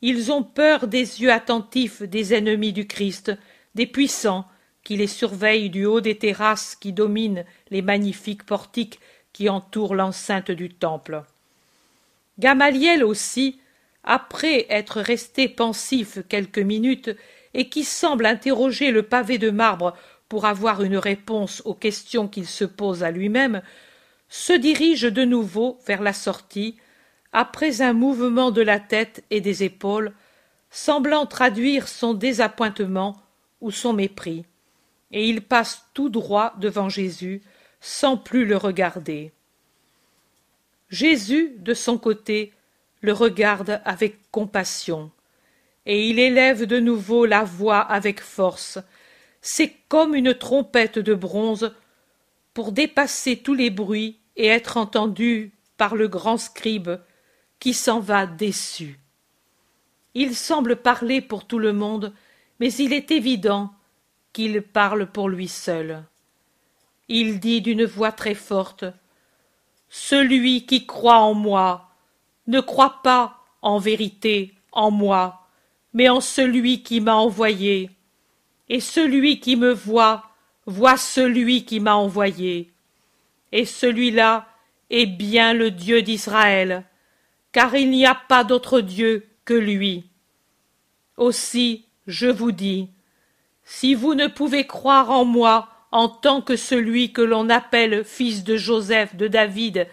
Ils ont peur des yeux attentifs des ennemis du Christ, des puissants, qui les surveille du haut des terrasses qui dominent les magnifiques portiques qui entourent l'enceinte du temple. Gamaliel aussi, après être resté pensif quelques minutes, et qui semble interroger le pavé de marbre pour avoir une réponse aux questions qu'il se pose à lui-même, se dirige de nouveau vers la sortie, après un mouvement de la tête et des épaules, semblant traduire son désappointement ou son mépris, et il passe tout droit devant Jésus, sans plus le regarder. Jésus, de son côté, le regarde avec compassion, et il élève de nouveau la voix avec force. C'est comme une trompette de bronze pour dépasser tous les bruits et être entendu par le grand scribe qui s'en va déçu. Il semble parler pour tout le monde, mais il est évident qu'il parle pour lui seul. Il dit d'une voix très forte Celui qui croit en moi ne croit pas en vérité en moi, mais en celui qui m'a envoyé. Et celui qui me voit voit celui qui m'a envoyé. Et celui-là est bien le Dieu d'Israël, car il n'y a pas d'autre Dieu que lui. Aussi, je vous dis, si vous ne pouvez croire en moi en tant que celui que l'on appelle fils de Joseph, de David,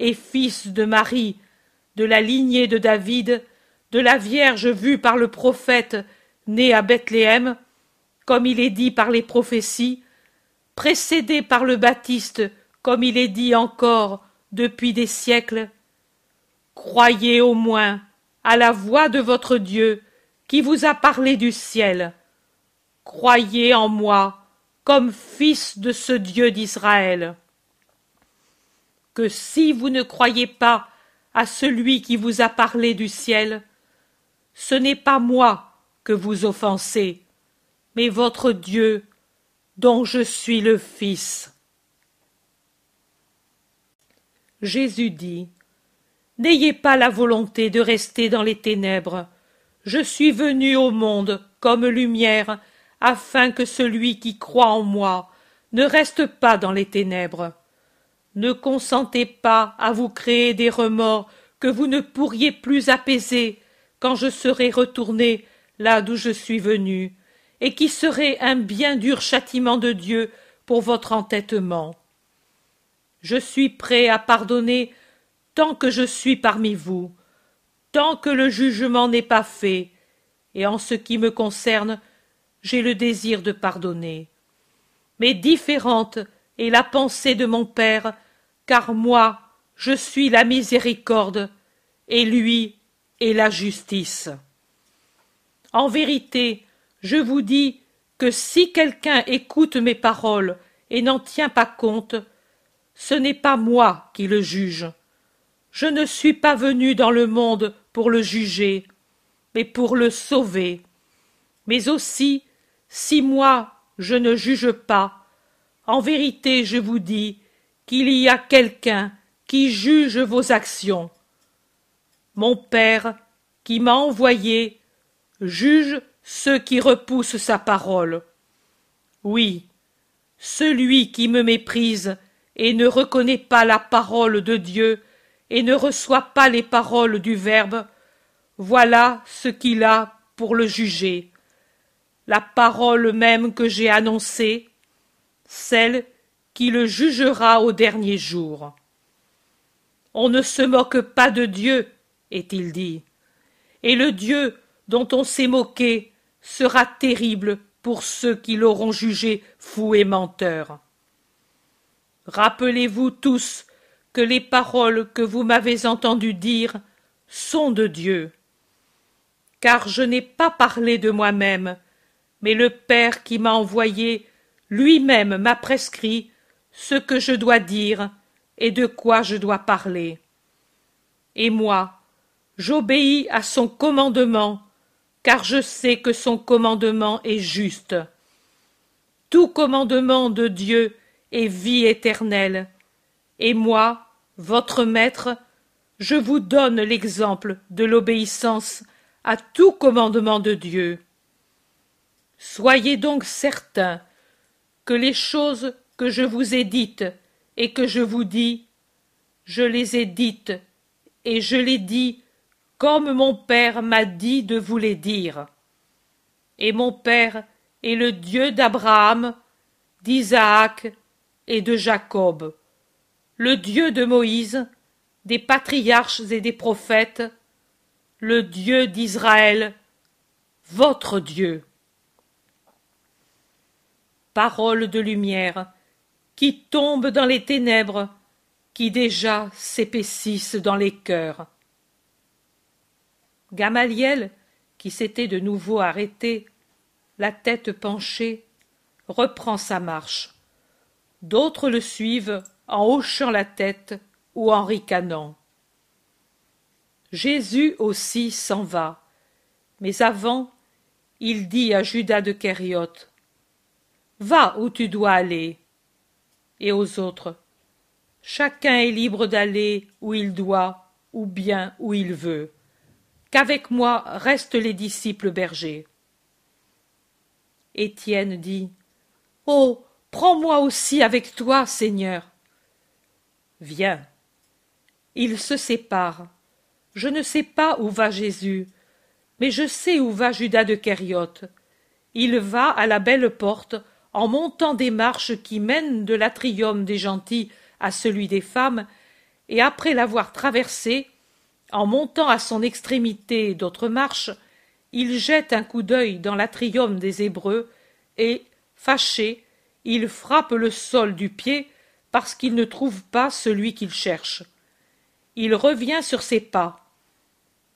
et fils de Marie, de la lignée de David, de la Vierge vue par le prophète, née à Bethléem, comme il est dit par les prophéties, précédé par le Baptiste, comme il est dit encore depuis des siècles, Croyez au moins à la voix de votre Dieu qui vous a parlé du ciel. Croyez en moi comme fils de ce Dieu d'Israël. Que si vous ne croyez pas à celui qui vous a parlé du ciel, ce n'est pas moi que vous offensez, mais votre Dieu dont je suis le Fils. Jésus dit N'ayez pas la volonté de rester dans les ténèbres. Je suis venu au monde comme lumière, afin que celui qui croit en moi ne reste pas dans les ténèbres. Ne consentez pas à vous créer des remords que vous ne pourriez plus apaiser quand je serai retourné là d'où je suis venu, et qui serait un bien dur châtiment de Dieu pour votre entêtement. Je suis prêt à pardonner tant que je suis parmi vous, tant que le jugement n'est pas fait, et en ce qui me concerne, j'ai le désir de pardonner. Mais différente est la pensée de mon Père, car moi, je suis la miséricorde, et lui est la justice. En vérité, je vous dis que si quelqu'un écoute mes paroles et n'en tient pas compte, ce n'est pas moi qui le juge, je ne suis pas venu dans le monde pour le juger, mais pour le sauver. Mais aussi, si moi je ne juge pas, en vérité je vous dis qu'il y a quelqu'un qui juge vos actions. Mon Père, qui m'a envoyé, juge ceux qui repoussent sa parole. Oui, celui qui me méprise et ne reconnaît pas la parole de Dieu et ne reçoit pas les paroles du Verbe, voilà ce qu'il a pour le juger. La parole même que j'ai annoncée, celle qui le jugera au dernier jour. On ne se moque pas de Dieu, est-il dit, et le Dieu dont on s'est moqué sera terrible pour ceux qui l'auront jugé fou et menteur. Rappelez-vous tous que les paroles que vous m'avez entendu dire sont de Dieu. Car je n'ai pas parlé de moi-même, mais le Père qui m'a envoyé lui-même m'a prescrit ce que je dois dire et de quoi je dois parler. Et moi, j'obéis à son commandement, car je sais que son commandement est juste. Tout commandement de Dieu est vie éternelle, et moi, votre maître, je vous donne l'exemple de l'obéissance à tout commandement de Dieu. Soyez donc certains que les choses que je vous ai dites et que je vous dis, je les ai dites et je les dis comme mon Père m'a dit de vous les dire. Et mon Père est le Dieu d'Abraham, d'Isaac et de Jacob le Dieu de Moïse des patriarches et des prophètes, le Dieu d'Israël, votre Dieu. Parole de lumière, qui tombe dans les ténèbres, qui déjà s'épaississent dans les cœurs. Gamaliel, qui s'était de nouveau arrêté, la tête penchée, reprend sa marche. D'autres le suivent en hochant la tête ou en ricanant. Jésus aussi s'en va, mais avant, il dit à Judas de Kériote Va où tu dois aller. Et aux autres Chacun est libre d'aller où il doit, ou bien où il veut. Qu'avec moi restent les disciples bergers. Étienne dit Oh, prends-moi aussi avec toi, Seigneur. Viens. Ils se séparent. Je ne sais pas où va Jésus, mais je sais où va Judas de Kériote. Il va à la belle porte en montant des marches qui mènent de l'atrium des gentils à celui des femmes, et après l'avoir traversé, en montant à son extrémité d'autres marches, il jette un coup d'œil dans l'atrium des Hébreux, et, fâché, il frappe le sol du pied parce qu'il ne trouve pas celui qu'il cherche. Il revient sur ses pas.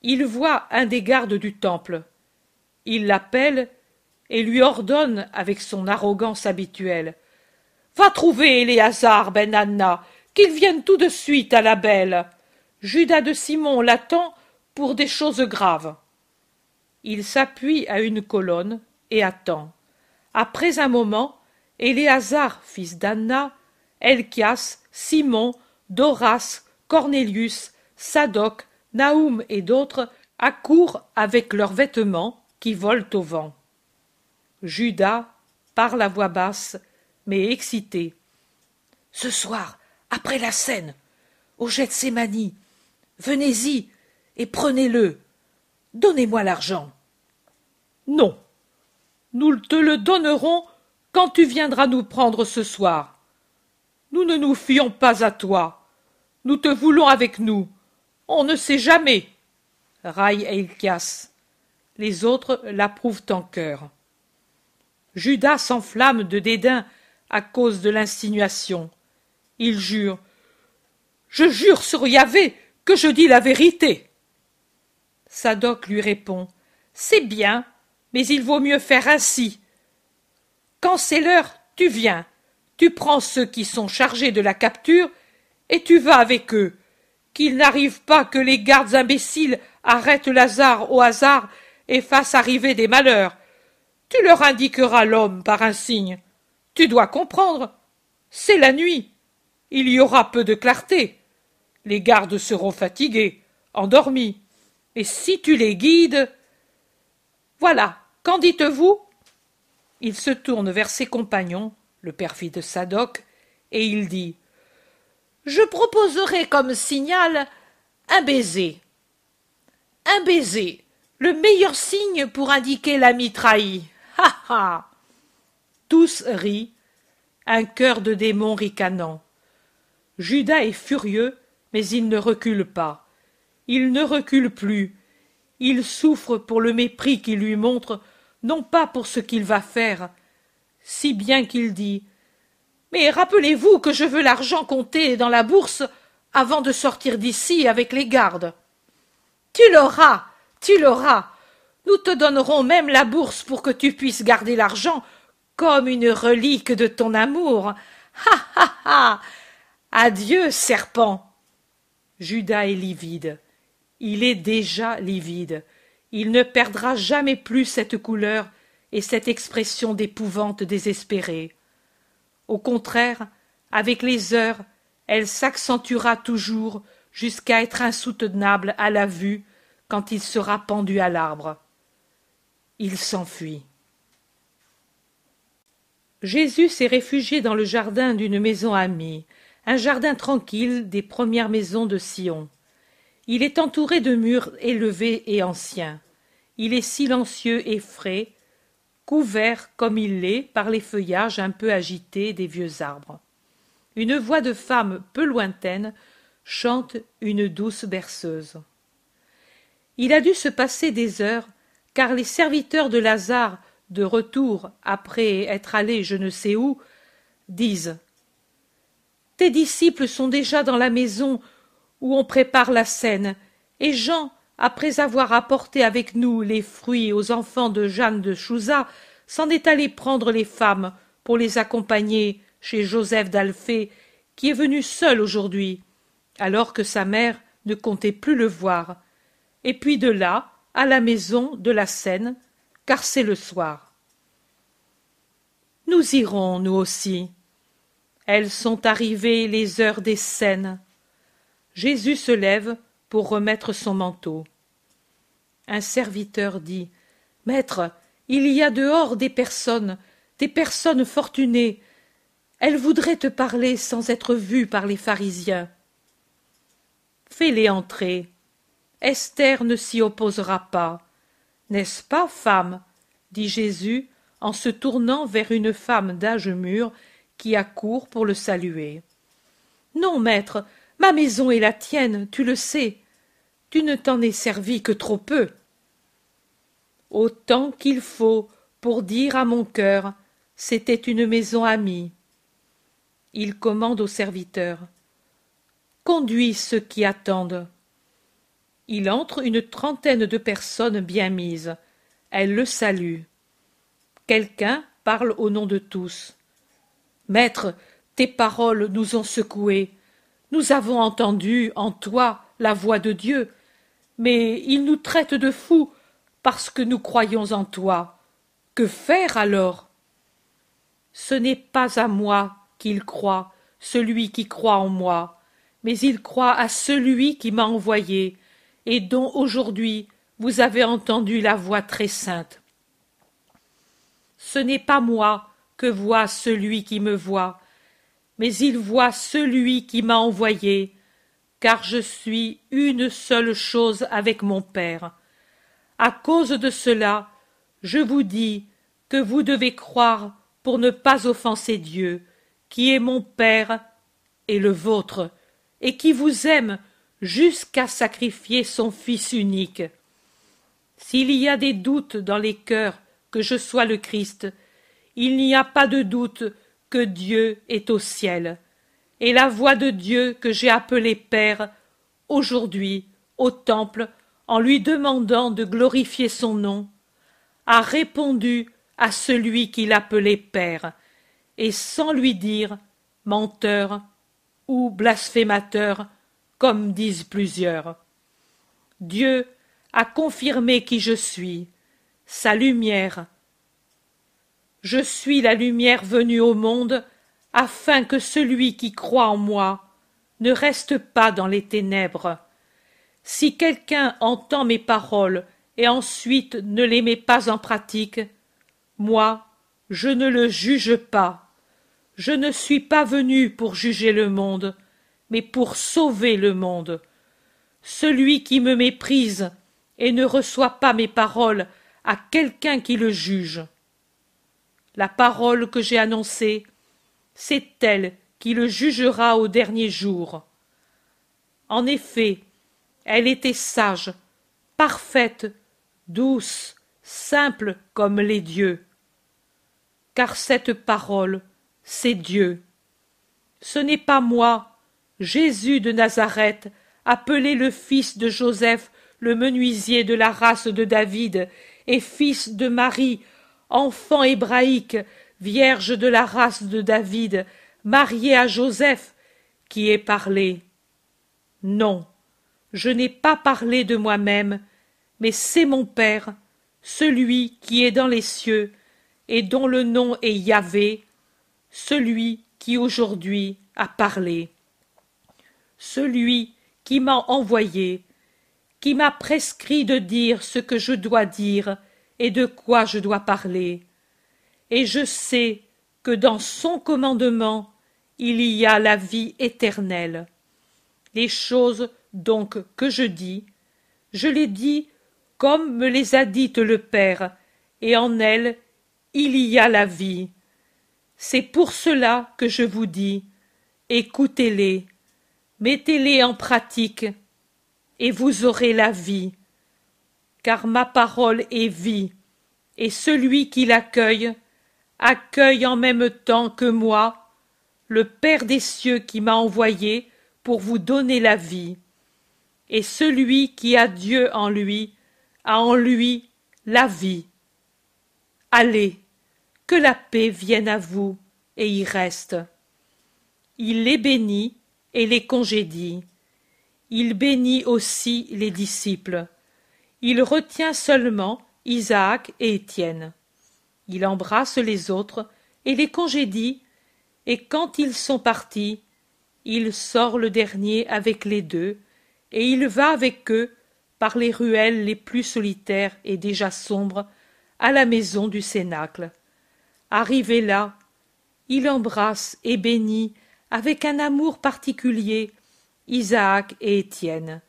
Il voit un des gardes du temple. Il l'appelle et lui ordonne avec son arrogance habituelle. Va trouver Éléazar ben Anna, qu'il vienne tout de suite à la belle. Judas de Simon l'attend pour des choses graves. Il s'appuie à une colonne et attend. Après un moment, Éléazar, fils d'Anna, Elchias, Simon, Doras, Cornélius, Sadoc, Naoum et d'autres accourent avec leurs vêtements qui volent au vent. Judas parle à voix basse, mais excité. Ce soir, après la scène, au Gethsemane, venez-y et prenez-le. Donnez-moi l'argent. Non. Nous te le donnerons quand tu viendras nous prendre ce soir. Nous ne nous fions pas à toi. Nous te voulons avec nous. On ne sait jamais. Raille Elchias. Les autres l'approuvent en cœur. Judas s'enflamme de dédain à cause de l'insinuation. Il jure. Je jure sur Yahvé que je dis la vérité. Sadoc lui répond. C'est bien, mais il vaut mieux faire ainsi. Quand c'est l'heure, tu viens, tu prends ceux qui sont chargés de la capture, et tu vas avec eux. Qu'il n'arrive pas que les gardes imbéciles arrêtent Lazare au hasard et fassent arriver des malheurs. Tu leur indiqueras l'homme par un signe. Tu dois comprendre. C'est la nuit. Il y aura peu de clarté. Les gardes seront fatigués, endormis. Et si tu les guides. Voilà. Qu'en dites-vous? Il se tourne vers ses compagnons, le perfide Sadoc, et il dit Je proposerai comme signal un baiser. Un baiser, le meilleur signe pour indiquer l'ami trahi. Ha tous rient, un cœur de démon ricanant. Judas est furieux, mais il ne recule pas. Il ne recule plus. Il souffre pour le mépris qu'il lui montre, non pas pour ce qu'il va faire, si bien qu'il dit Mais rappelez-vous que je veux l'argent compté dans la bourse avant de sortir d'ici avec les gardes. Tu l'auras, tu l'auras. Nous te donnerons même la bourse pour que tu puisses garder l'argent comme une relique de ton amour. Ha ha ha. Adieu, serpent. Judas est livide. Il est déjà livide. Il ne perdra jamais plus cette couleur et cette expression d'épouvante désespérée. Au contraire, avec les heures, elle s'accentuera toujours jusqu'à être insoutenable à la vue quand il sera pendu à l'arbre. Il s'enfuit. Jésus s'est réfugié dans le jardin d'une maison amie, un jardin tranquille des premières maisons de Sion. Il est entouré de murs élevés et anciens. Il est silencieux et frais, couvert comme il l'est par les feuillages un peu agités des vieux arbres. Une voix de femme peu lointaine chante une douce berceuse. Il a dû se passer des heures, car les serviteurs de Lazare, de retour après être allés je ne sais où, disent Tes disciples sont déjà dans la maison où on prépare la scène, et Jean, après avoir apporté avec nous les fruits aux enfants de Jeanne de Chouza, s'en est allé prendre les femmes pour les accompagner chez Joseph d'Alphée, qui est venu seul aujourd'hui, alors que sa mère ne comptait plus le voir, et puis de là à la maison de la Seine, car c'est le soir. Nous irons, nous aussi. Elles sont arrivées les heures des scènes. Jésus se lève pour remettre son manteau. Un serviteur dit Maître, il y a dehors des personnes, des personnes fortunées. Elles voudraient te parler sans être vues par les pharisiens. Fais-les entrer. Esther ne s'y opposera pas. N'est-ce pas, femme? dit Jésus en se tournant vers une femme d'âge mûr qui accourt pour le saluer. Non, maître, ma maison est la tienne, tu le sais. Tu ne t'en es servi que trop peu. Autant qu'il faut pour dire à mon cœur c'était une maison amie. Il commande au serviteur. Conduis ceux qui attendent. Il entre une trentaine de personnes bien mises. Elles le saluent. Quelqu'un parle au nom de tous. Maître, tes paroles nous ont secoués. Nous avons entendu en toi la voix de Dieu, mais il nous traite de fous parce que nous croyons en toi. Que faire alors? Ce n'est pas à moi qu'il croit, celui qui croit en moi, mais il croit à celui qui m'a envoyé, et dont aujourd'hui vous avez entendu la voix très sainte. Ce n'est pas moi que voit celui qui me voit, mais il voit celui qui m'a envoyé, car je suis une seule chose avec mon Père. À cause de cela, je vous dis que vous devez croire pour ne pas offenser Dieu, qui est mon Père et le vôtre, et qui vous aime jusqu'à sacrifier son Fils unique. S'il y a des doutes dans les cœurs que je sois le Christ, il n'y a pas de doute que Dieu est au ciel. Et la voix de Dieu que j'ai appelé Père, aujourd'hui, au temple, en lui demandant de glorifier son nom, a répondu à celui qui l'appelait Père, et sans lui dire menteur ou blasphémateur, comme disent plusieurs. Dieu a confirmé qui je suis, sa lumière. Je suis la lumière venue au monde, afin que celui qui croit en moi ne reste pas dans les ténèbres. Si quelqu'un entend mes paroles et ensuite ne les met pas en pratique, moi, je ne le juge pas. Je ne suis pas venu pour juger le monde, mais pour sauver le monde. Celui qui me méprise et ne reçoit pas mes paroles à quelqu'un qui le juge. La parole que j'ai annoncée, c'est elle qui le jugera au dernier jour. En effet, elle était sage, parfaite, douce, simple comme les dieux. Car cette parole, c'est Dieu. Ce n'est pas moi, Jésus de Nazareth, appelé le fils de Joseph, le menuisier de la race de David, et fils de Marie, enfant hébraïque, vierge de la race de David, marié à Joseph, qui ait parlé. Non, je n'ai pas parlé de moi-même, mais c'est mon Père, celui qui est dans les cieux, et dont le nom est Yahvé, celui qui aujourd'hui a parlé celui qui m'a envoyé, qui m'a prescrit de dire ce que je dois dire et de quoi je dois parler. Et je sais que dans son commandement il y a la vie éternelle. Les choses donc que je dis, je les dis comme me les a dites le Père, et en elles il y a la vie. C'est pour cela que je vous dis, écoutez-les mettez-les en pratique, et vous aurez la vie. Car ma parole est vie, et celui qui l'accueille accueille en même temps que moi le Père des cieux qui m'a envoyé pour vous donner la vie. Et celui qui a Dieu en lui a en lui la vie. Allez, que la paix vienne à vous et y reste. Il les bénit les congédie. Il bénit aussi les disciples. Il retient seulement Isaac et Étienne. Il embrasse les autres et les congédie, et quand ils sont partis, il sort le dernier avec les deux, et il va avec eux par les ruelles les plus solitaires et déjà sombres à la maison du cénacle. Arrivé là, il embrasse et bénit avec un amour particulier Isaac et Étienne.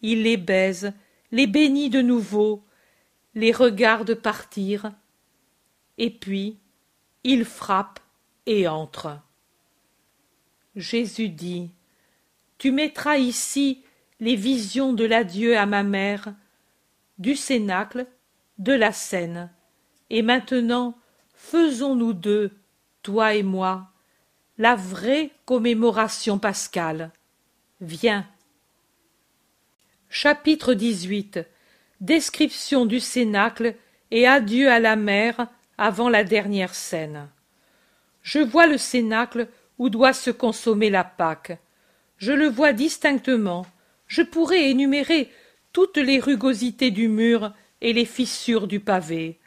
Il les baise, les bénit de nouveau, les regarde partir, et puis il frappe et entre. Jésus dit Tu mettras ici les visions de l'adieu à ma mère, du cénacle, de la scène. Et maintenant, faisons-nous deux, toi et moi, la vraie commémoration pascale. Viens. Chapitre 18 Description du cénacle et adieu à la mère avant la dernière scène. Je vois le cénacle où doit se consommer la Pâque. Je le vois distinctement. Je pourrais énumérer toutes les rugosités du mur et les fissures du pavé.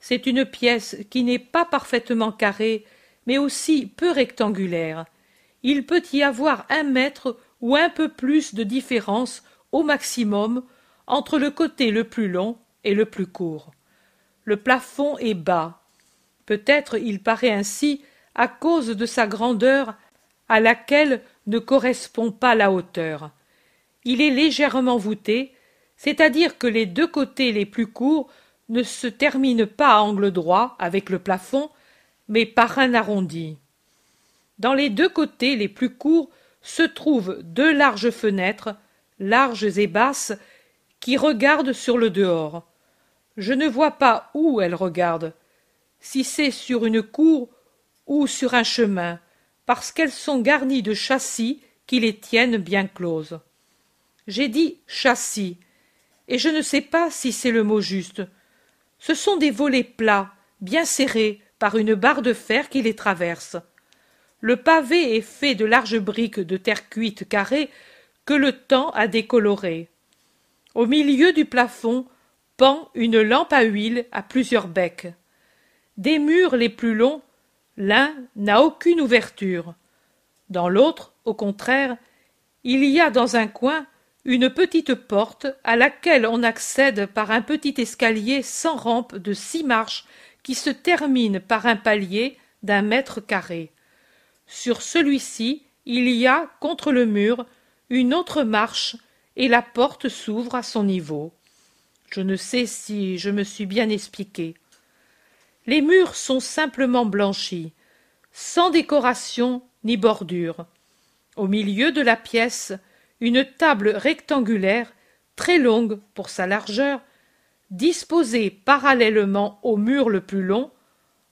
C'est une pièce qui n'est pas parfaitement carrée, mais aussi peu rectangulaire. Il peut y avoir un mètre ou un peu plus de différence au maximum entre le côté le plus long et le plus court. Le plafond est bas. Peut-être il paraît ainsi à cause de sa grandeur à laquelle ne correspond pas la hauteur. Il est légèrement voûté, c'est-à-dire que les deux côtés les plus courts ne se terminent pas à angle droit avec le plafond, mais par un arrondi. Dans les deux côtés les plus courts se trouvent deux larges fenêtres, larges et basses, qui regardent sur le dehors. Je ne vois pas où elles regardent, si c'est sur une cour ou sur un chemin, parce qu'elles sont garnies de châssis qui les tiennent bien closes. J'ai dit châssis, et je ne sais pas si c'est le mot juste. Ce sont des volets plats, bien serrés par une barre de fer qui les traverse. Le pavé est fait de larges briques de terre cuite carrées que le temps a décolorées. Au milieu du plafond pend une lampe à huile à plusieurs becs. Des murs les plus longs, l'un n'a aucune ouverture. Dans l'autre, au contraire, il y a dans un coin une petite porte à laquelle on accède par un petit escalier sans rampe de six marches qui se termine par un palier d'un mètre carré. Sur celui-ci, il y a, contre le mur, une autre marche, et la porte s'ouvre à son niveau. Je ne sais si je me suis bien expliqué. Les murs sont simplement blanchis, sans décoration ni bordure. Au milieu de la pièce, une table rectangulaire, très longue pour sa largeur, disposée parallèlement au mur le plus long,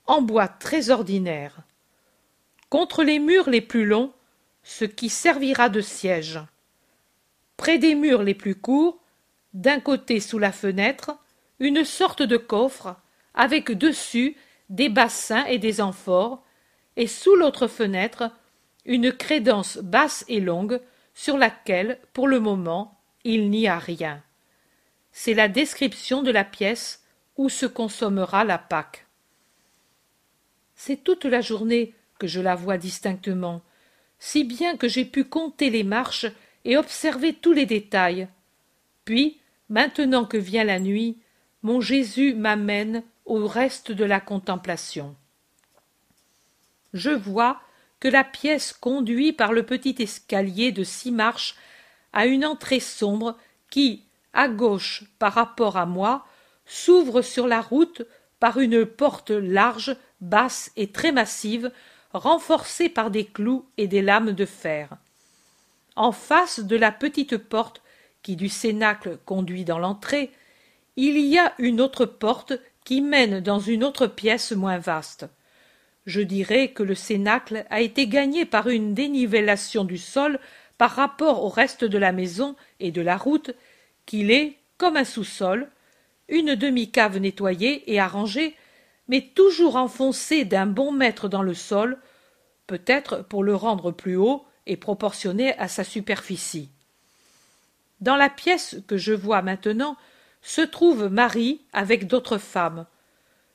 en bois très ordinaire. Contre les murs les plus longs, ce qui servira de siège. Près des murs les plus courts, d'un côté sous la fenêtre, une sorte de coffre, avec dessus des bassins et des amphores, et sous l'autre fenêtre, une crédence basse et longue, sur laquelle, pour le moment, il n'y a rien. C'est la description de la pièce où se consommera la Pâque. C'est toute la journée que je la vois distinctement, si bien que j'ai pu compter les marches et observer tous les détails. Puis, maintenant que vient la nuit, mon Jésus m'amène au reste de la contemplation. Je vois que la pièce conduit par le petit escalier de six marches à une entrée sombre qui, à gauche par rapport à moi, s'ouvre sur la route par une porte large, basse et très massive, renforcée par des clous et des lames de fer. en face de la petite porte qui du cénacle conduit dans l'entrée, il y a une autre porte qui mène dans une autre pièce moins vaste. Je dirais que le cénacle a été gagné par une dénivellation du sol par rapport au reste de la maison et de la route, qu'il est, comme un sous-sol, une demi-cave nettoyée et arrangée, mais toujours enfoncée d'un bon mètre dans le sol, peut-être pour le rendre plus haut et proportionné à sa superficie. Dans la pièce que je vois maintenant se trouve Marie avec d'autres femmes.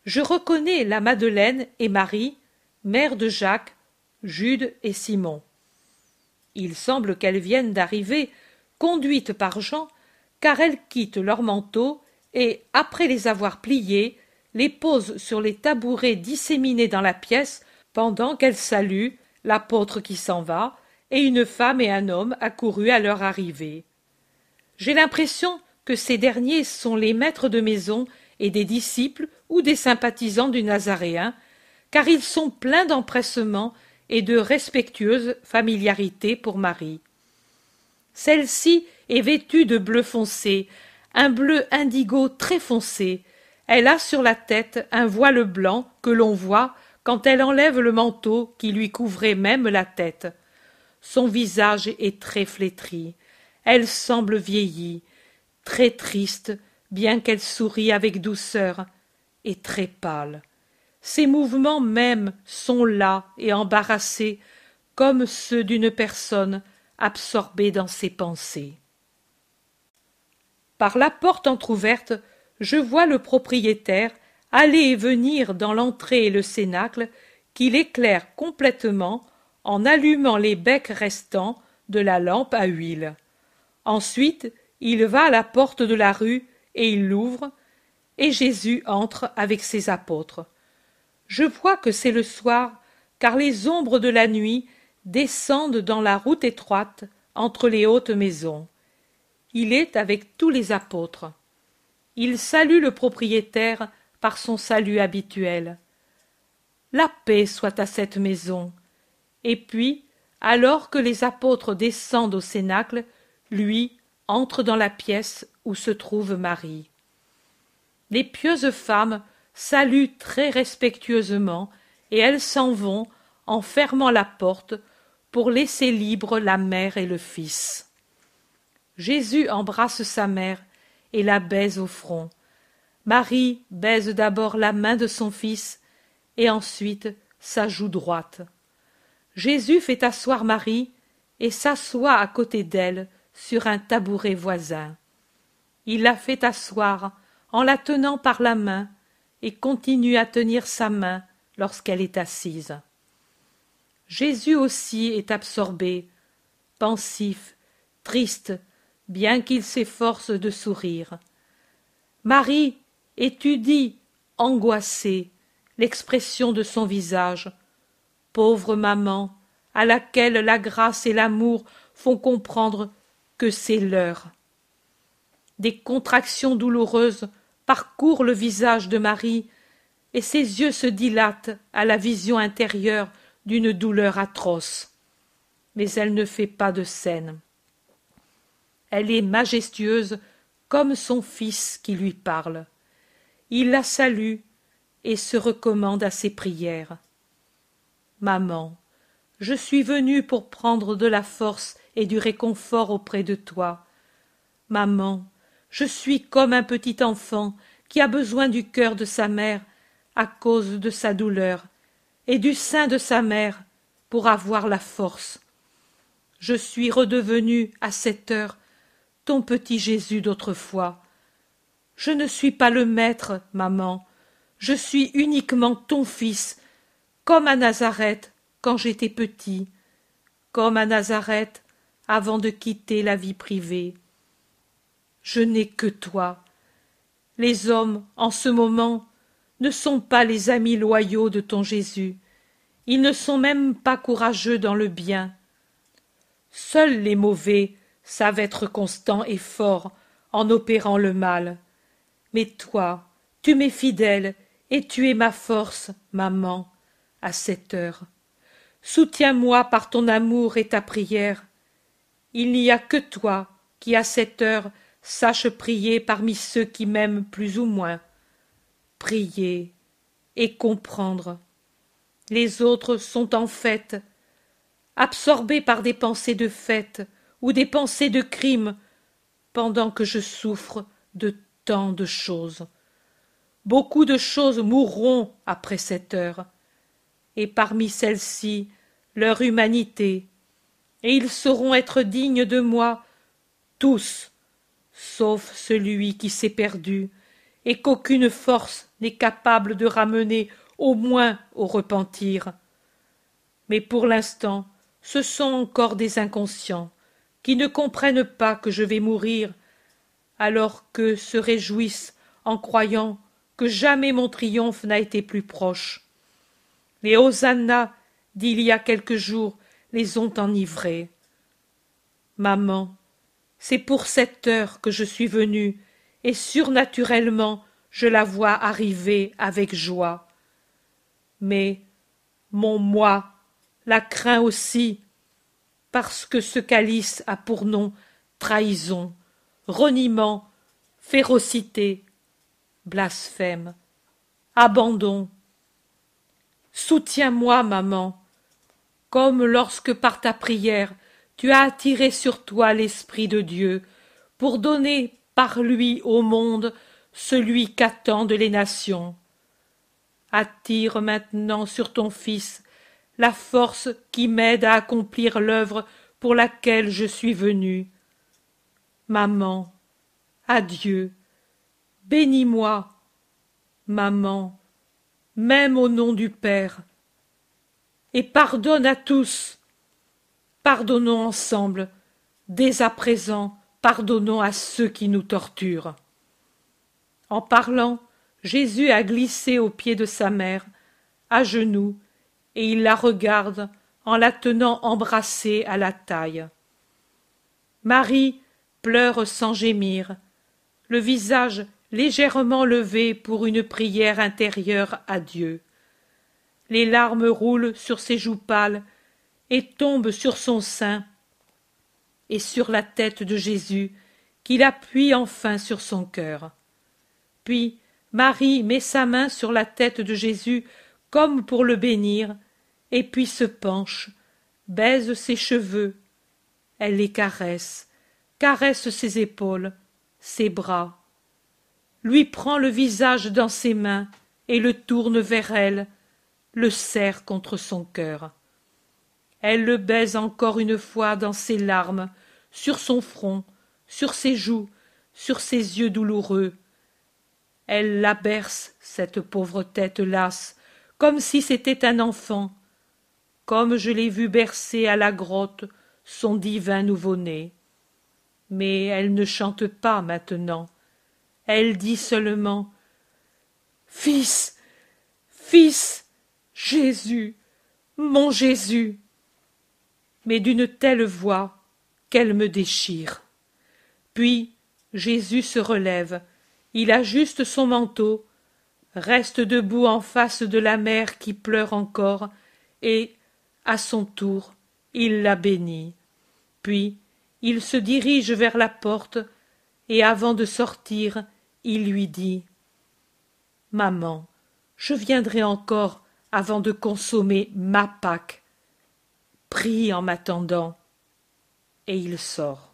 Je reconnais la Madeleine et Marie, mère de Jacques, Jude et Simon. Il semble qu'elles viennent d'arriver, conduites par Jean, car elles quittent leurs manteaux et, après les avoir pliés, les posent sur les tabourets disséminés dans la pièce pendant qu'elles saluent l'apôtre qui s'en va et une femme et un homme accourus à leur arrivée. J'ai l'impression que ces derniers sont les maîtres de maison et des disciples ou des sympathisants du Nazaréen, car ils sont pleins d'empressement et de respectueuse familiarité pour Marie. Celle-ci est vêtue de bleu foncé, un bleu indigo très foncé. Elle a sur la tête un voile blanc que l'on voit quand elle enlève le manteau qui lui couvrait même la tête. Son visage est très flétri. Elle semble vieillie, très triste, bien qu'elle sourie avec douceur, et très pâle. Ses mouvements même sont las et embarrassés, comme ceux d'une personne absorbée dans ses pensées. Par la porte entr'ouverte, je vois le propriétaire aller et venir dans l'entrée et le cénacle, qu'il éclaire complètement en allumant les becs restants de la lampe à huile. Ensuite, il va à la porte de la rue et il l'ouvre, et Jésus entre avec ses apôtres. Je vois que c'est le soir, car les ombres de la nuit descendent dans la route étroite entre les hautes maisons. Il est avec tous les apôtres. Il salue le propriétaire par son salut habituel. La paix soit à cette maison. Et puis, alors que les apôtres descendent au cénacle, lui entre dans la pièce où se trouve Marie. Les pieuses femmes saluent très respectueusement et elles s'en vont en fermant la porte pour laisser libre la mère et le fils. Jésus embrasse sa mère et la baise au front. Marie baise d'abord la main de son fils et ensuite sa joue droite. Jésus fait asseoir Marie et s'assoit à côté d'elle sur un tabouret voisin. Il la fait asseoir en la tenant par la main et continue à tenir sa main lorsqu'elle est assise. Jésus aussi est absorbé, pensif, triste, bien qu'il s'efforce de sourire. Marie étudie, angoissée, l'expression de son visage. Pauvre maman, à laquelle la grâce et l'amour font comprendre que c'est l'heure. Des contractions douloureuses parcourent le visage de Marie, et ses yeux se dilatent à la vision intérieure d'une douleur atroce. Mais elle ne fait pas de scène. Elle est majestueuse comme son fils qui lui parle. Il la salue et se recommande à ses prières. Maman, je suis venu pour prendre de la force et du réconfort auprès de toi. Maman, je suis comme un petit enfant qui a besoin du cœur de sa mère à cause de sa douleur, et du sein de sa mère pour avoir la force. Je suis redevenu à cette heure ton petit Jésus d'autrefois. Je ne suis pas le maître, maman, je suis uniquement ton fils, comme à Nazareth quand j'étais petit, comme à Nazareth avant de quitter la vie privée. Je n'ai que toi. Les hommes, en ce moment, ne sont pas les amis loyaux de ton Jésus. Ils ne sont même pas courageux dans le bien. Seuls les mauvais savent être constants et forts en opérant le mal. Mais toi, tu m'es fidèle et tu es ma force, maman, à cette heure. Soutiens-moi par ton amour et ta prière il n'y a que toi qui à cette heure sache prier parmi ceux qui m'aiment plus ou moins. Prier et comprendre. Les autres sont en fait absorbés par des pensées de fête ou des pensées de crime, pendant que je souffre de tant de choses. Beaucoup de choses mourront après cette heure, et parmi celles-ci leur humanité, et ils sauront être dignes de moi, tous, sauf celui qui s'est perdu, et qu'aucune force n'est capable de ramener au moins au repentir. Mais pour l'instant, ce sont encore des inconscients, qui ne comprennent pas que je vais mourir, alors qu'eux se réjouissent en croyant que jamais mon triomphe n'a été plus proche. Les hosanna d'il y a quelques jours les ont enivrés. Maman, c'est pour cette heure que je suis venue, et surnaturellement je la vois arriver avec joie. Mais mon moi la craint aussi, parce que ce calice a pour nom trahison, reniement, férocité, blasphème, abandon. Soutiens-moi, maman, comme lorsque par ta prière tu as attiré sur toi l'Esprit de Dieu, pour donner par lui au monde celui qu'attendent les nations. Attire maintenant sur ton Fils la force qui m'aide à accomplir l'œuvre pour laquelle je suis venu. Maman, adieu, bénis-moi, maman, même au nom du Père, et pardonne à tous. Pardonnons ensemble, dès à présent, pardonnons à ceux qui nous torturent. En parlant, Jésus a glissé aux pieds de sa mère, à genoux, et il la regarde en la tenant embrassée à la taille. Marie pleure sans gémir, le visage légèrement levé pour une prière intérieure à Dieu. Les larmes roulent sur ses joues pâles et tombent sur son sein et sur la tête de Jésus qu'il appuie enfin sur son cœur. Puis Marie met sa main sur la tête de Jésus comme pour le bénir, et puis se penche, baise ses cheveux, elle les caresse, caresse ses épaules, ses bras, lui prend le visage dans ses mains et le tourne vers elle, le serre contre son cœur. Elle le baise encore une fois dans ses larmes, sur son front, sur ses joues, sur ses yeux douloureux. Elle la berce, cette pauvre tête lasse, comme si c'était un enfant, comme je l'ai vu bercer à la grotte son divin nouveau-né. Mais elle ne chante pas maintenant. Elle dit seulement Fils, Fils, Jésus, mon Jésus. Mais d'une telle voix qu'elle me déchire. Puis Jésus se relève, il ajuste son manteau, reste debout en face de la mère qui pleure encore, et, à son tour, il la bénit. Puis il se dirige vers la porte, et avant de sortir, il lui dit Maman, je viendrai encore avant de consommer ma Pâque. Prie en m'attendant. Et il sort.